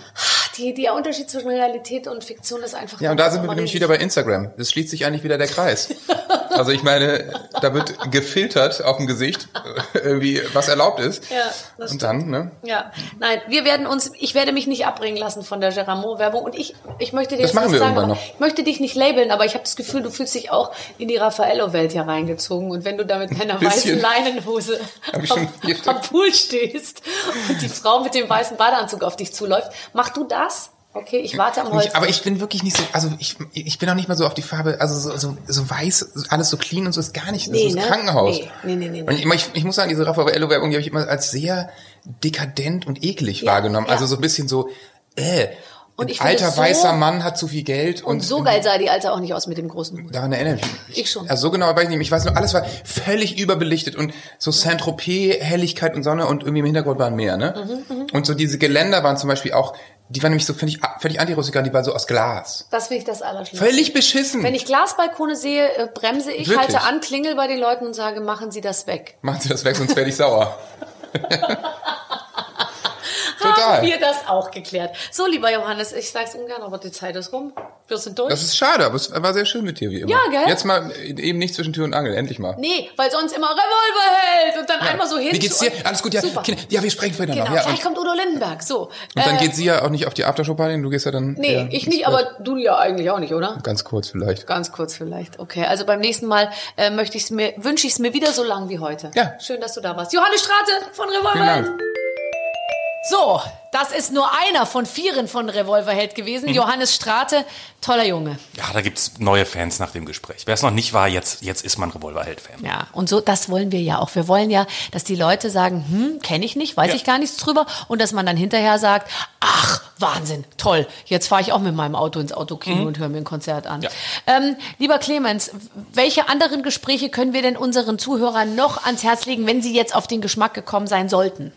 Speaker 2: Die, der Unterschied zwischen Realität und Fiktion ist einfach.
Speaker 4: Ja, und da sind wir nämlich wieder bei Instagram. Das schließt sich eigentlich wieder der Kreis. Also ich meine, da wird gefiltert auf dem Gesicht, äh, irgendwie was erlaubt ist.
Speaker 2: Ja, das
Speaker 4: Und dann, ne?
Speaker 2: Ja, nein, wir werden uns, ich werde mich nicht abbringen lassen von der Geramont-Werbung und ich, ich möchte dir
Speaker 4: Das
Speaker 2: jetzt
Speaker 4: machen
Speaker 2: nicht
Speaker 4: wir
Speaker 2: sagen,
Speaker 4: irgendwann noch.
Speaker 2: ich möchte dich nicht labeln, aber ich habe das Gefühl, du fühlst dich auch in die Raffaello-Welt hier reingezogen und wenn du da mit deiner weißen Leinenhose am, am Pool stehst und die Frau mit dem weißen Badeanzug auf dich zuläuft, mach du das? Okay, ich warte am Holz.
Speaker 4: Aber ich bin wirklich nicht so, also ich, ich bin auch nicht mal so auf die Farbe, also so, so, so weiß, alles so clean und so ist gar nicht, das
Speaker 2: Nee,
Speaker 4: ist
Speaker 2: ne?
Speaker 4: Krankenhaus.
Speaker 2: Nee, nee, nee, nee,
Speaker 4: Und ich, ich, muss sagen, diese Raffaello-Werbung, die habe ich immer als sehr dekadent und eklig
Speaker 2: Ja,
Speaker 4: wahrgenommen.
Speaker 2: ja.
Speaker 4: Also so ein bisschen so, äh,
Speaker 2: Und ich
Speaker 4: alter
Speaker 2: so-
Speaker 4: weißer Mann hat zu viel Geld und,
Speaker 2: und so geil sah die Alte auch nicht aus mit dem großen Hut.
Speaker 4: Daran erinnere ich mich.
Speaker 2: Ich schon.
Speaker 4: Also so genau weiß ich nicht. mehr. Ich weiß nur, alles war völlig überbelichtet und so Saint-Tropez, Helligkeit und Sonne und irgendwie im Hintergrund war ein Meer, ne?
Speaker 2: Mhm,
Speaker 4: und so diese Geländer waren zum Beispiel auch, die waren nämlich so völlig, völlig antirustikal, die waren so aus Glas.
Speaker 2: Das finde ich das Allerschlimmste.
Speaker 4: Völlig beschissen.
Speaker 2: Wenn ich Glasbalkone sehe, äh, bremse ich,
Speaker 4: Wirklich?
Speaker 2: halte an, klingel bei den Leuten und sage, machen Sie das weg.
Speaker 4: Machen Sie das weg, sonst werde ich sauer.
Speaker 2: Haben
Speaker 4: Total.
Speaker 2: wir das auch geklärt. So, lieber Johannes, ich sag's ungern, aber die Zeit ist rum. Wir sind durch.
Speaker 4: Das ist schade, aber es war sehr schön mit dir, wie immer.
Speaker 2: Ja, gell?
Speaker 4: Jetzt mal eben nicht zwischen Tür und Angel, endlich mal.
Speaker 2: nee, weil sonst immer Revolver hält und dann
Speaker 4: Ja.
Speaker 2: einmal so hin.
Speaker 4: Wie geht's dir? Alles gut, ja.
Speaker 2: Super.
Speaker 4: Kinder, ja, wir sprechen später
Speaker 2: Genau,
Speaker 4: noch. Ja, und,
Speaker 2: kommt Udo Lindenberg. So.
Speaker 4: und dann
Speaker 2: äh,
Speaker 4: geht sie ja auch nicht auf die Aftershow-Party, du gehst ja dann...
Speaker 2: Nee, ich nicht, aber du ja eigentlich auch nicht, oder?
Speaker 4: Ganz kurz vielleicht.
Speaker 2: Ganz kurz vielleicht. Okay, also beim nächsten Mal äh, möchte ich's mir, wünsche ich es mir wieder so lang wie heute.
Speaker 4: Ja.
Speaker 2: Schön, dass du da warst. Johannes Strate von Revolver.
Speaker 4: Vielen Dank.
Speaker 2: So, das ist nur einer von vieren von Revolverheld gewesen. Johannes Strate, toller Junge.
Speaker 3: Ja, da gibt's neue Fans nach dem Gespräch. Wer es noch nicht war, jetzt, jetzt ist man Revolverheld-Fan.
Speaker 2: Ja, und so, das wollen wir ja auch. Wir wollen ja, dass die Leute sagen, hm, kenne ich nicht, weiß
Speaker 3: Ja.
Speaker 2: ich gar nichts drüber. Und dass man dann hinterher sagt, ach, Wahnsinn, toll, jetzt fahre ich auch mit meinem Auto ins Autokino und höre mir ein Konzert an.
Speaker 3: Ja.
Speaker 2: Ähm, lieber Clemens, welche anderen Gespräche können wir denn unseren Zuhörern noch ans Herz legen, wenn sie jetzt auf den Geschmack gekommen sein sollten?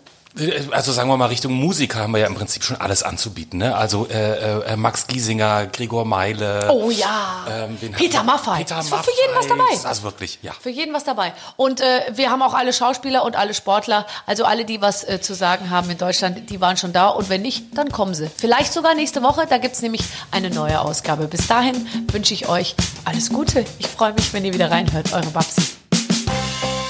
Speaker 3: Also sagen wir mal Richtung Musiker haben wir ja im Prinzip schon alles anzubieten. Ne? Also äh, äh, Max Giesinger, Gregor Meile.
Speaker 2: Oh ja,
Speaker 3: ähm,
Speaker 2: Peter? Maffay.
Speaker 3: Peter
Speaker 2: Ist für jeden was dabei.
Speaker 3: Also wirklich, ja.
Speaker 2: Für jeden was dabei. Und äh, wir haben auch alle Schauspieler und alle Sportler, also alle, die was äh, zu sagen haben in Deutschland, die waren schon da. Und wenn nicht, dann kommen sie. Vielleicht sogar nächste Woche, da gibt's nämlich eine neue Ausgabe. Bis dahin wünsche ich euch alles Gute. Ich freue mich, wenn ihr wieder reinhört. Eure Babsi.